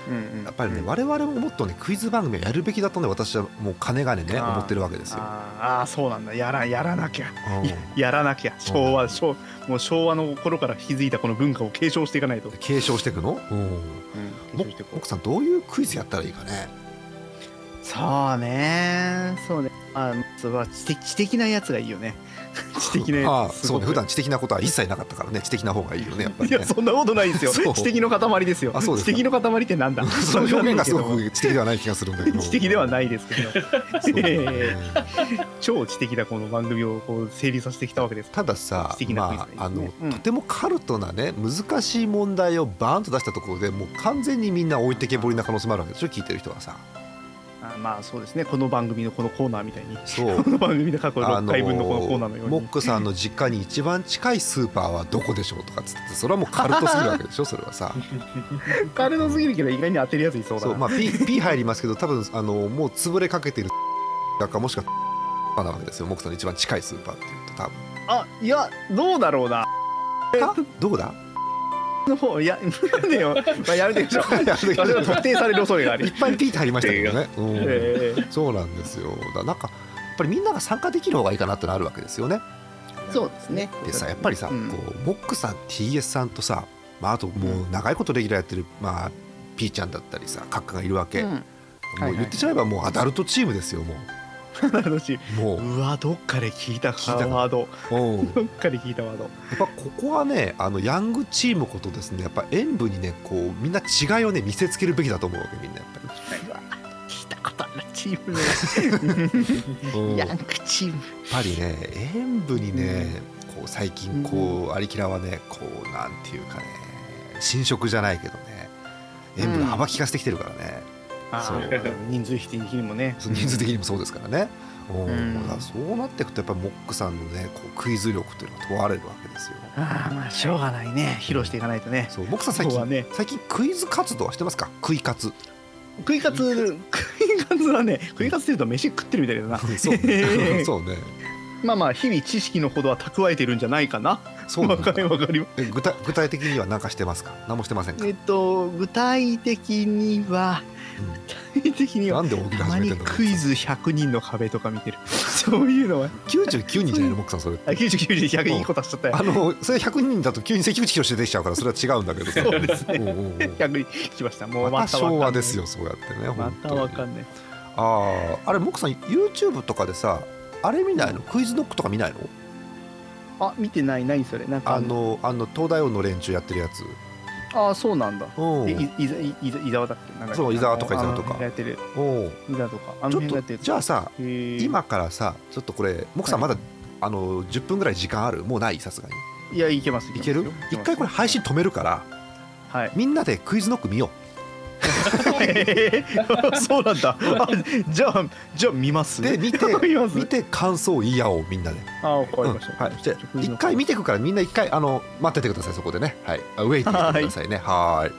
S9: うんうん。
S1: やっぱりね、
S9: うん。
S1: 我々ももっとねクイズ番組をやるべきだとね私はもう金がねね思ってるわけですよ。
S9: あーあーそうなんだ。やらやらなきゃ。
S1: うん。
S9: ややらなきゃ。昭和昭もう昭和の頃から築いたこの文化を継承していかないと、
S1: 継承していくの、うん、
S9: う。ん、
S1: さんどういうクイズやったらいいかね？
S9: そうね。そうね。あそれは知的知的なやつがいいよね。<laughs> 知的な
S1: ああ
S9: やつすごく。
S1: そうね。普段知的なことは一切なかったからね。知的な方がいいよねやっぱりね。
S9: いやそんなことないですよ。知的の塊ですよ。
S1: あそうですか。
S9: 知的の塊ってなんだ？<laughs>
S1: その表現がすごく知的ではない気がするんだけど。
S9: 知的ではないですけど。<laughs> ええ超知的なこの番組をこう成立させてきたわけです。
S1: たださ
S9: 知的なクイズ
S1: まああの、
S9: うん。
S1: とてもカルトなね難しい問題をバーンと出したところでもう完全にみんな置いてけぼりな可能性もあるわけでしょ聞いてる人はさ
S9: あまあそうですね。この番組のこのコーナーみたいに。
S1: そう。
S9: この番組で過去6回分のこのコーナーのように。
S1: モックさんの実家に一番近いスーパーはどこでしょうとかっつってそれはもうカルトすぎるわけでしょ <laughs> それはさ。
S9: カルトすぎるけど意外に当てるやついそうだな。
S1: そうまあ P, P 入りますけど多分あのもう潰れかけてるかもしくはなわけですよ。モックさんの一番近いスーパーっていうと多分。
S9: あいやどうだろうな。
S1: か？どうだ？
S9: の方いやねよ、まあ、やめてくださいそれは特定される恐れがあり。
S1: いっぱい P って入りましたけどね、うん。
S9: ええ。
S1: そうなんですよ。だなんかやっぱりみんなが参加できる方がいいかなってのあるわけですよね。
S9: そうですね。
S1: でさやっぱりさ、
S9: うん。
S1: こうモックさん TS さんとさ、まあ、あともう長いことレギュラーやってる、まあ、P ちゃんだったりさカッカがいるわけ、
S9: うん。
S1: も
S9: はいうはい
S1: 言ってしまえばもうアダルトチームですよもう <laughs> もう。
S9: うわどっかで聞いた
S1: 聞いた
S9: ワード。<laughs>
S1: うん。
S9: どっかで聞いたワード。
S1: やっぱここはねあのヤングチームことですねやっぱ演舞にねこうみんな違いをね見せつけるべきだと思うわけみんなやっぱ
S9: 聞いたことあるチームね。
S1: り、うん。やっ
S9: ヤングチーム。
S1: ぱりね演舞にね、こう最近こうアリキラはねこうなんていうかね新色じゃないけどね演舞が幅利かせてきてるからね、そう。
S9: 人数比的にもね。
S1: 人数的にもそうですからね、うん
S9: うん。
S1: だそうなっていくとやっぱりモックさんのねこうクイズ力っていうのが問われるわけですよ。
S9: あーまあしょうがないね。披露していかないとね。
S1: そうモックさん最近、
S9: ね。
S1: 最近クイズ活動はしてますか？クイ活。
S9: 食いカツ食いカツはね食いカツっていうと飯食ってるみたいだな。
S1: そう
S9: へー <laughs>
S1: そうね。
S9: まあまあ日々知識のほどは蓄えてるんじゃないかな
S1: そうなんだ。
S9: りわかり
S1: 具体具体的には何かしてますか？何もしてませんか、
S9: えっと具体的には具体的には
S1: なんで大喜利
S9: たまに
S1: 始めてんの？
S9: クイズ100人の壁とか見てる。<laughs> そういうのは。
S1: 99人じゃないのモックさんそれ
S9: あ99人100人いいことしちゃったよ
S1: あのそれ100人だと急に関口宏出てきちゃうからそれは違うんだけど
S9: そうですね。
S1: うんうんう。ん
S9: 100人来ました。もう
S1: また昭和です
S9: よ
S1: よそうやってね。
S9: ま
S1: 本当
S9: た
S1: に
S9: わかんない。
S1: あああれモックさん YouTube とかでさあれ見ないの？クイズノックとか見ないの？
S9: あ見てない何それ？なんか。
S1: あのあの東大王の連中やってるやつ。
S9: あそうなんだ。
S1: う。ん
S9: えいいざいいざ伊沢だっけ？なんか。
S1: そう伊沢とか伊沢とか。
S9: あのやってる。
S1: おう。
S9: 伊沢とか。あの
S1: ちょっと
S9: 辺がやってる。
S1: じゃあさ
S9: へー。
S1: 今からさちょっとこれモックさんまだ、あの10分ぐらい時間ある？もうない？さすがに。
S9: いやいけます
S1: いける？一回これ配信止めるから
S9: はい。
S1: みんなでクイズノック見よ
S9: へ <laughs> ーそうなんだ。あじゃあじゃあ見ます？
S1: うで見て <laughs>
S9: 見ます？
S1: 見て感想を言い合おうみんなで、
S9: あわか
S1: うん
S9: りました、
S1: はい、じゃあ一回見てくからみんな一回あの待っててくださいそこでね。はい。あウェイティングしてくださいね。はーい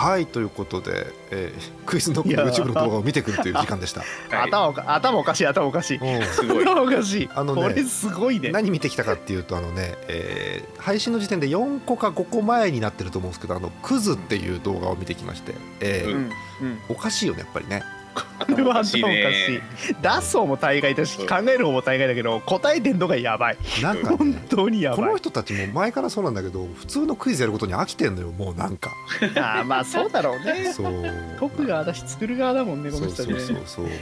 S1: はいということで、えークイズノック YouTube の動画を見てくるという時間でした。<laughs>
S3: はい。
S9: 頭おか頭おかしい頭おかしい。
S1: うん。
S3: すごい。
S9: 頭おかしい。
S1: あのね
S9: これすごいね。
S1: 何見てきたかっていうとあのね、えー配信の時点で4個か5個前になってると思うんですけど「あのクズ」っていう動画を見てきまして、えー
S3: う
S9: うんん。うん。
S1: おかしいよねやっぱりね
S9: これは頭おかしい出す方も大概だし考える方も大概だけど答えてんのがやばい。
S1: なんか
S9: 本
S1: ね
S9: 当にやばい。
S1: この人たちも前からそうなんだけど普通のクイズやることに飽きてんのよもうなんか。
S9: あーまあそうだろうね。
S1: そう。
S9: 解く側だし作る側だもんねこ
S1: そうそう
S9: の人たちね。
S1: そうそう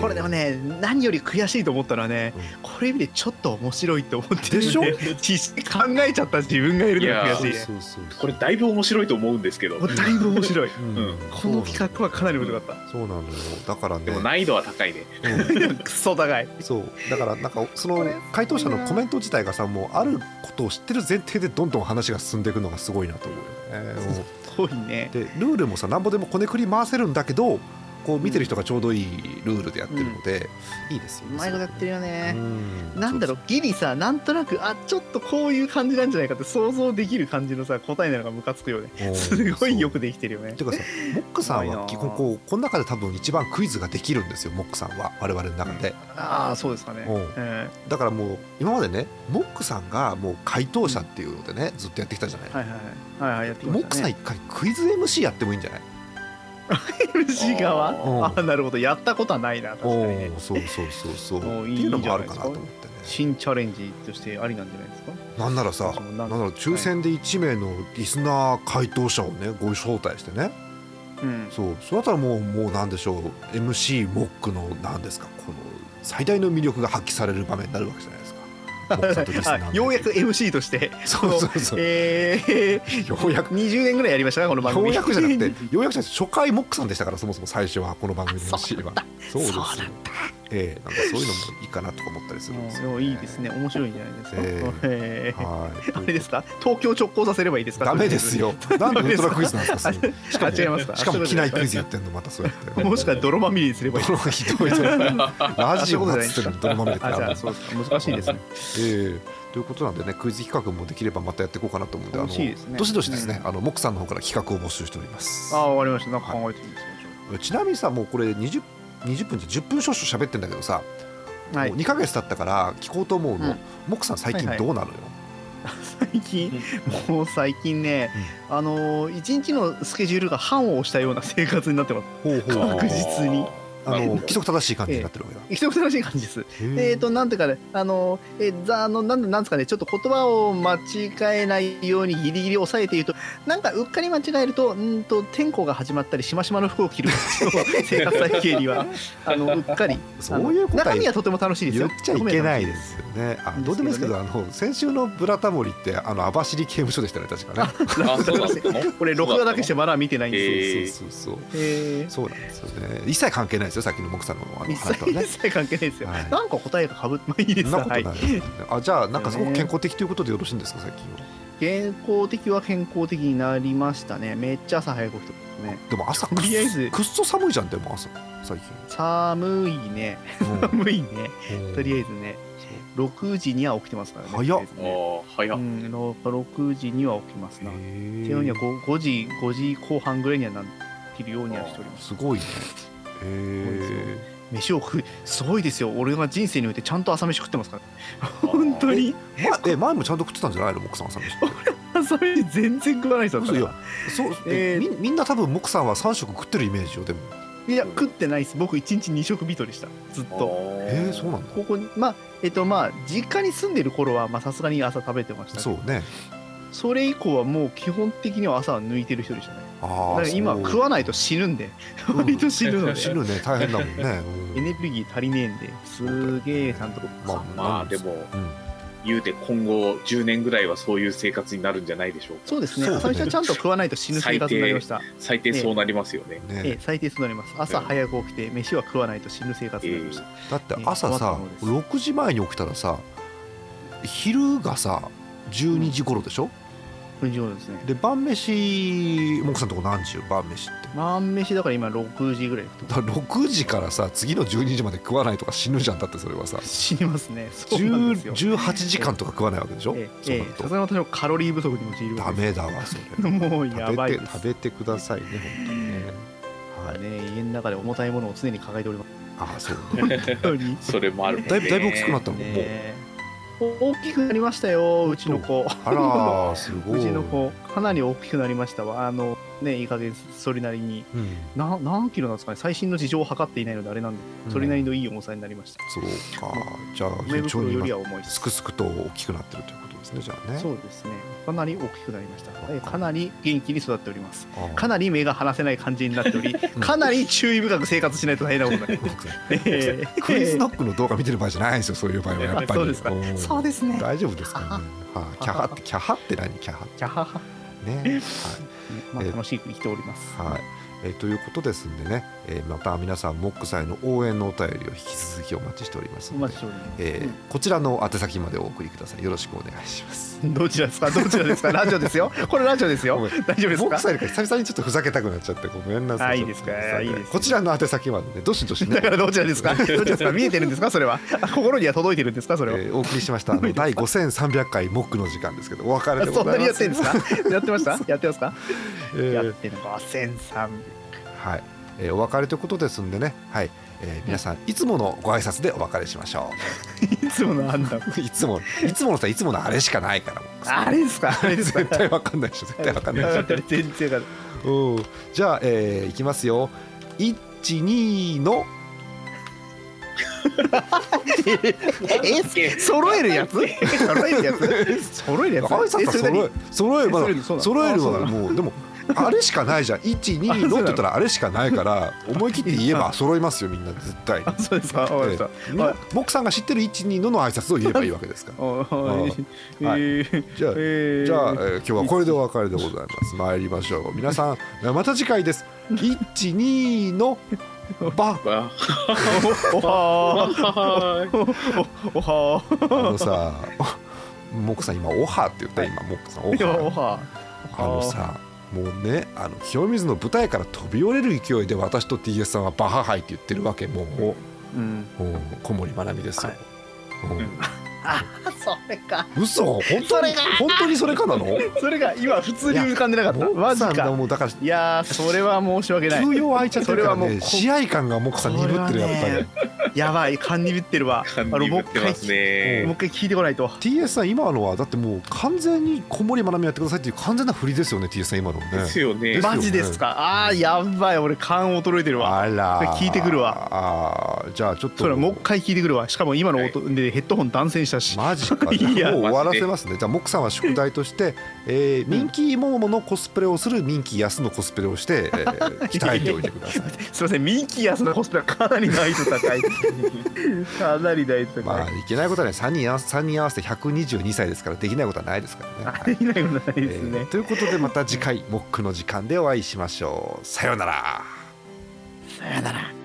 S9: これでもね何より悔しいと思ったのはね
S1: うん。
S9: これ見てちょっと面白いって思ってる
S1: でしょ？
S9: 考えちゃった自分がいるのが悔しい。
S3: これだいぶ面白いと思うんですけど。
S9: だいぶ面白い。この企画はかなり面白かっ
S1: そうなのよ。だからね。
S3: でも難易度は高いね。<laughs>
S9: クソ高い。
S1: そう。だからなんかその回答者のコメント自体がさもうあることを知ってる前提でどんどん話が進んでいくのがすごいなと思うよね。でルールもさなんぼでもこねくり回せるんだけどこう見てる人がちょうどいいルールでやってるので、いいですよ
S9: うまいことやってるよね。
S1: うん
S9: なんだろうギリさなんとなくあちょっとこういう感じなんじゃないかって想像できる感じのさ答えなのがムカつくよね。すごいよくできてるよね。
S1: ていうかさモックさんは基本こうこの中で多分一番クイズができるんですよモックさんは我々の中で、
S9: ああそうですかね。
S1: う。ん。
S9: え
S1: だからもう今までねモックさんがもう回答者っていうのでねずっとやってきたじゃない、
S9: ーはいはいはい。はいはいやってきま
S1: モッ
S9: したね。
S1: クさん一回クイズ MC やってもいいんじゃない？<laughs>
S9: MC 側？
S1: うん
S9: ああなるほど。やったことはないな確かに。
S1: そうそうそうそう。っていうのもあるかなと思ってね。
S9: 新チャレンジとしてありなんじゃないですか？
S1: なんならさ
S9: なん
S1: なら抽選で1名のリスナー回答者をねご招待してね。
S9: うん。
S1: そう。そうだったらもうもうなんでしょう。MC モックのなんですかこの最大の魅力が発揮される場面になるわけじゃない
S9: ようやく MC として。
S1: そうそうそう。
S9: えー、
S1: ようやく。
S9: 20年ぐらいやりましたねこの番組。
S1: ようやくじゃなくて。ようやくじゃなくて初回モックさんでしたからそもそも最初はこの番組の MC は。そう
S9: そうだ
S1: ええなんかそういうのもいいかなとか思ったりするんですよ、
S9: もういいですね。面白いんじゃないですか、
S1: え
S9: え。ー
S1: はい。
S9: あれですか？東京直行させればいいですか？
S1: ダメですよ。なんでウルトラクイズなんですか？しかも
S9: あ違いますか？
S1: しかも機内クイズやってんのまたそうやって。
S9: もしくは泥まみれにすればいい。
S1: ひどい <laughs> ラジオがつっのに泥まみれって
S9: あ
S1: る
S9: あそうですか。難しいですね。
S1: ええ。ということなんでねクイズ企画もできればまたやっていこうかなと思うんであのどしどしですね、あのモックさんの方から企画を募集しております。
S9: ああわかりました。なんか考えてみます
S1: ちなみにさもうこれ 20, 20分じゃ10分少々喋ってんだけどさ、
S9: はい。
S1: もう2ヶ月経ったから聞こうと思うの、
S9: うん。
S1: モックさん最近どうなのよ、
S9: 最近？もう最近ね、あのー一日のスケジュールが半を押したような生活になってます。
S1: ほうほう。
S9: 確実に
S1: あの規則正しい感じになってるわけだ、
S9: 規則正しい感じです。
S1: へえ
S9: えー、となんていうかね、あのえーざあのなんなんですかね、ちょっと言葉を間違えないようにギリギリ抑えて言うと、なんかうっかり間違えると、うんと天候が始まったり、しましまの服を着る生活体系には、<laughs> あのうっかり、
S1: そういうこと
S9: 中身はとても楽しいですよ。
S1: 言っちゃいけないですよね。あどうでもいいですけど、あの先週のブラタモリってあの網走刑務所でしたね確かね。
S3: あ、そうだったの
S9: これ、録画だけしてまだ見てないんですよ。
S3: えー
S1: そうそうそう。
S9: えー。
S1: そうなんですよね。一切関係ないですよさっきのモクさんのあの
S9: 一
S1: 話とはね。
S9: 切一切関係ないですよ。
S1: はい
S9: なんか答えがかぶって、<laughs> まあいいです
S1: そんなことない
S9: はい。
S1: あじゃあなんかすごく健康的ということでよろしいんですか最近は？
S9: 健康的は健康的になりましたね。めっちゃ朝早く起きてますね。
S1: でも朝
S9: とりあえず
S1: くっそ寒いじゃんでも朝最
S9: 寒いね。
S1: 近。
S9: 寒いね。
S1: うん
S9: とりあえずね、6時には起きてますからね。
S1: 早っ
S9: ね
S3: 早っ。
S9: うん、6時には起きますな。って
S1: へ
S9: いうのには 5, 5時、5時後半ぐらいにはなってるようにはしております。
S1: すごいね。へえ。
S9: 飯を食う、すごいですよ。俺が人生においてちゃんと朝飯食ってますから。本当に。
S1: まえ前もちゃんと食ってたんじゃない？のモクさん朝飯。
S9: 朝飯全然食わないですよ。
S1: そう、
S9: えー
S1: みみんな多分モクさんは3食食ってるイメージよでも。
S9: いや、食ってないです。僕1日2食人でした。ずっと。
S1: えー、そうなんだ。
S9: ここに、まあ、えっと、まあ、実家に住んでる頃は、まあ、さすがに朝食べてました
S1: そうね。
S9: それ以降はもう基本的には朝は抜いてる人でしたね。今食わないと死ぬんで、割と死ぬので、
S1: 死ぬね大変だもんね。
S9: エネルギー足りねえんで、すげえちゃんと。
S1: まあ
S3: まあでも、
S1: うん
S3: 言うて今後10年ぐらいはそういう生活になるんじゃないでしょうか。
S9: そうですね最初はちゃんと食わないと死ぬ生活になりました。
S3: 最低そうなりますよね。
S9: ええ
S1: ね、
S9: 最低そうなります。朝早く起きて、飯は食わないと死ぬ生活になりました。
S1: だって朝さ
S9: 困ったものです
S1: 6時前に起きたらさ昼がさ12時頃でしょ、
S9: 6時頃ですね。
S1: で晩飯モクさんとこ何時よ？晩飯って。
S9: 晩飯だから今6時ぐらい。
S1: だから6時からさ次の12時まで食わないとか死ぬじゃん。だってそれはさ。
S9: 死にますね。そうなんですよ。
S1: 10 18時間とか食わないわけでしょ、
S9: ええさすがに私もカロリー不足に陥る
S1: ダメだわそれ。<laughs>
S9: もうやばい
S1: 食べて
S9: です
S1: 食べてくださいね本当にね。はい。
S9: ね家の中で重たいものを常に抱えております。
S1: ああそう。ね
S9: 本当に。<laughs>
S3: それもある
S1: だいぶだいぶ大きくなったのもう。
S9: ね大きくなりましたようちの子。
S1: あらーすごい。
S9: うちの子。かなり大きくなりましたわ。あのねいい加減それなりに。
S1: うん。
S9: な何キロなんですかね？最新の事情を測っていないのであれなんでそれなりのいい重さになりました、
S1: そうか。じゃあ
S9: 梅
S1: 非常に
S9: 袋よりは
S1: 今
S9: 重いす。
S1: くすくと大きくなってるということですねじゃあね。
S9: そうですね。かなり大きくなりました。えかなり元気に育っております。かなり目が離せない感じになっておりかなり注意深く生活しないと大変なことになりますええ
S1: クイズノックの動画見てる場合じゃないんですよそういう場合はやっぱり。
S9: そうですか。
S1: ん。
S9: そうですね。
S1: 大丈夫ですかね。は。い。キャハってキャハって何？キャハ。
S9: キャハ。ハ
S1: ね。
S9: まあ
S1: え
S9: 楽しく生きております。
S1: はい、はいえーということですんでね、えーまた皆さんモックさんへの応援のお便りを引き続きお待ちしておりますのえーこちらの宛先までお送りください。よろしくお願いします。<laughs>
S9: どちらですか？どちらですか？ラジオですよ。これラジオですよ。大丈夫ですか？
S1: モックさん久々にちょっとふざけたくなっちゃってごめんなさい。
S9: あいいですか？いいです
S1: こちらの宛先までねどしどしね。
S9: だからどちらですか？どちらですか？見えてるんですか？それは。あ心には届いてるんですか？それは、
S1: えーお送りしましたあの <laughs> 第5300回モックの時間ですけどお別れでご
S9: そんなにやっ
S1: ざいます
S9: てるんですか？やってましたやってますか、<laughs>
S1: えー。
S9: やってる。5300
S1: はい、えーお別れということですんでね。はい、えー皆さんいつものご挨拶でお別れしましょ <laughs>
S9: いつものあんだ
S1: う <laughs> いつもいつものさいつものあれしかないから
S9: あれですか？あれですか？
S1: 絶対わかんないでしょ。<laughs> 絶対わかんないでし
S9: 全然わかん
S1: じゃあ、えーいきますよ。12の。
S9: え揃えるやつ？揃えるやつ？揃えるやつ？
S1: 挨拶揃え揃えまだ。
S9: え揃える
S1: 揃えるもうでもあれしかないじゃん。12のって言ったらあれしかないから思い切って言えば <laughs> 揃いますよみんな絶対
S9: そうですか。わかりました、
S1: ええみんなモックさんが知ってる12のの挨拶を言えばいいわけですから。<laughs>
S9: お
S1: はい。
S9: えー
S1: じゃあ、
S9: えー。
S1: じゃあ、えー今日はこれでお別れでございます。参りましょう。皆さん、えーまた次回です。<laughs> 一二のバ。
S3: わ
S9: おはおはー
S1: あのさ、モクさん今オハって言った今モクさん。
S9: お
S1: ハ。
S9: は
S1: あのさ。もうね、あの清水の舞台から飛び降りる勢いで私と TS さんはバハハイって言ってるわけ。もう、
S9: ーうん。
S1: 小森まなみですよ。うん
S9: あそれか。
S1: 嘘？本当に？本当にそれかなの？
S9: それが今普通に浮かんでなかったマジか。
S1: がもうだから
S9: いやーそれは申し訳ない。
S1: 休養空いちゃってるからね
S9: それはもう
S1: 試合感がモクさん鈍ってるやっぱり。
S9: やばい。勘にぶってるわ。
S3: 勘にぶってますね。
S9: もう一回聞いてこないと。
S1: TS さん今のはだってもう完全に小森まなみやってくださいっていう完全な振りですよね TS さん今のね。
S3: ですよね。
S1: ですよね。
S9: マジですか？あーやばい。俺勘衰えてるわ。
S1: あら。
S9: 聞いてくるわ。
S1: あーじゃあちょっと。
S9: それもう一回聞いてくるわ。しかも今の音でヘッドホン断線したし。
S1: マジか。<laughs>
S9: いや。
S1: もう終わらせますね。じゃあモクさんは宿題として、えー、ミンキーモモモのコスプレをするミンキーヤスのコスプレをして、えー <laughs> 鍛えておいてください。
S9: すいませんミンキーヤスのコスプレはかなり難易度高いかなり難易度高い、<laughs>
S1: まあいけないことはね3人合わせ3人合わせて122歳ですからできないことはないですから。ね、はい
S9: できないことないですね、
S1: えーということでまた次回モックの時間でお会いしましょう。さようなら。
S9: さよなら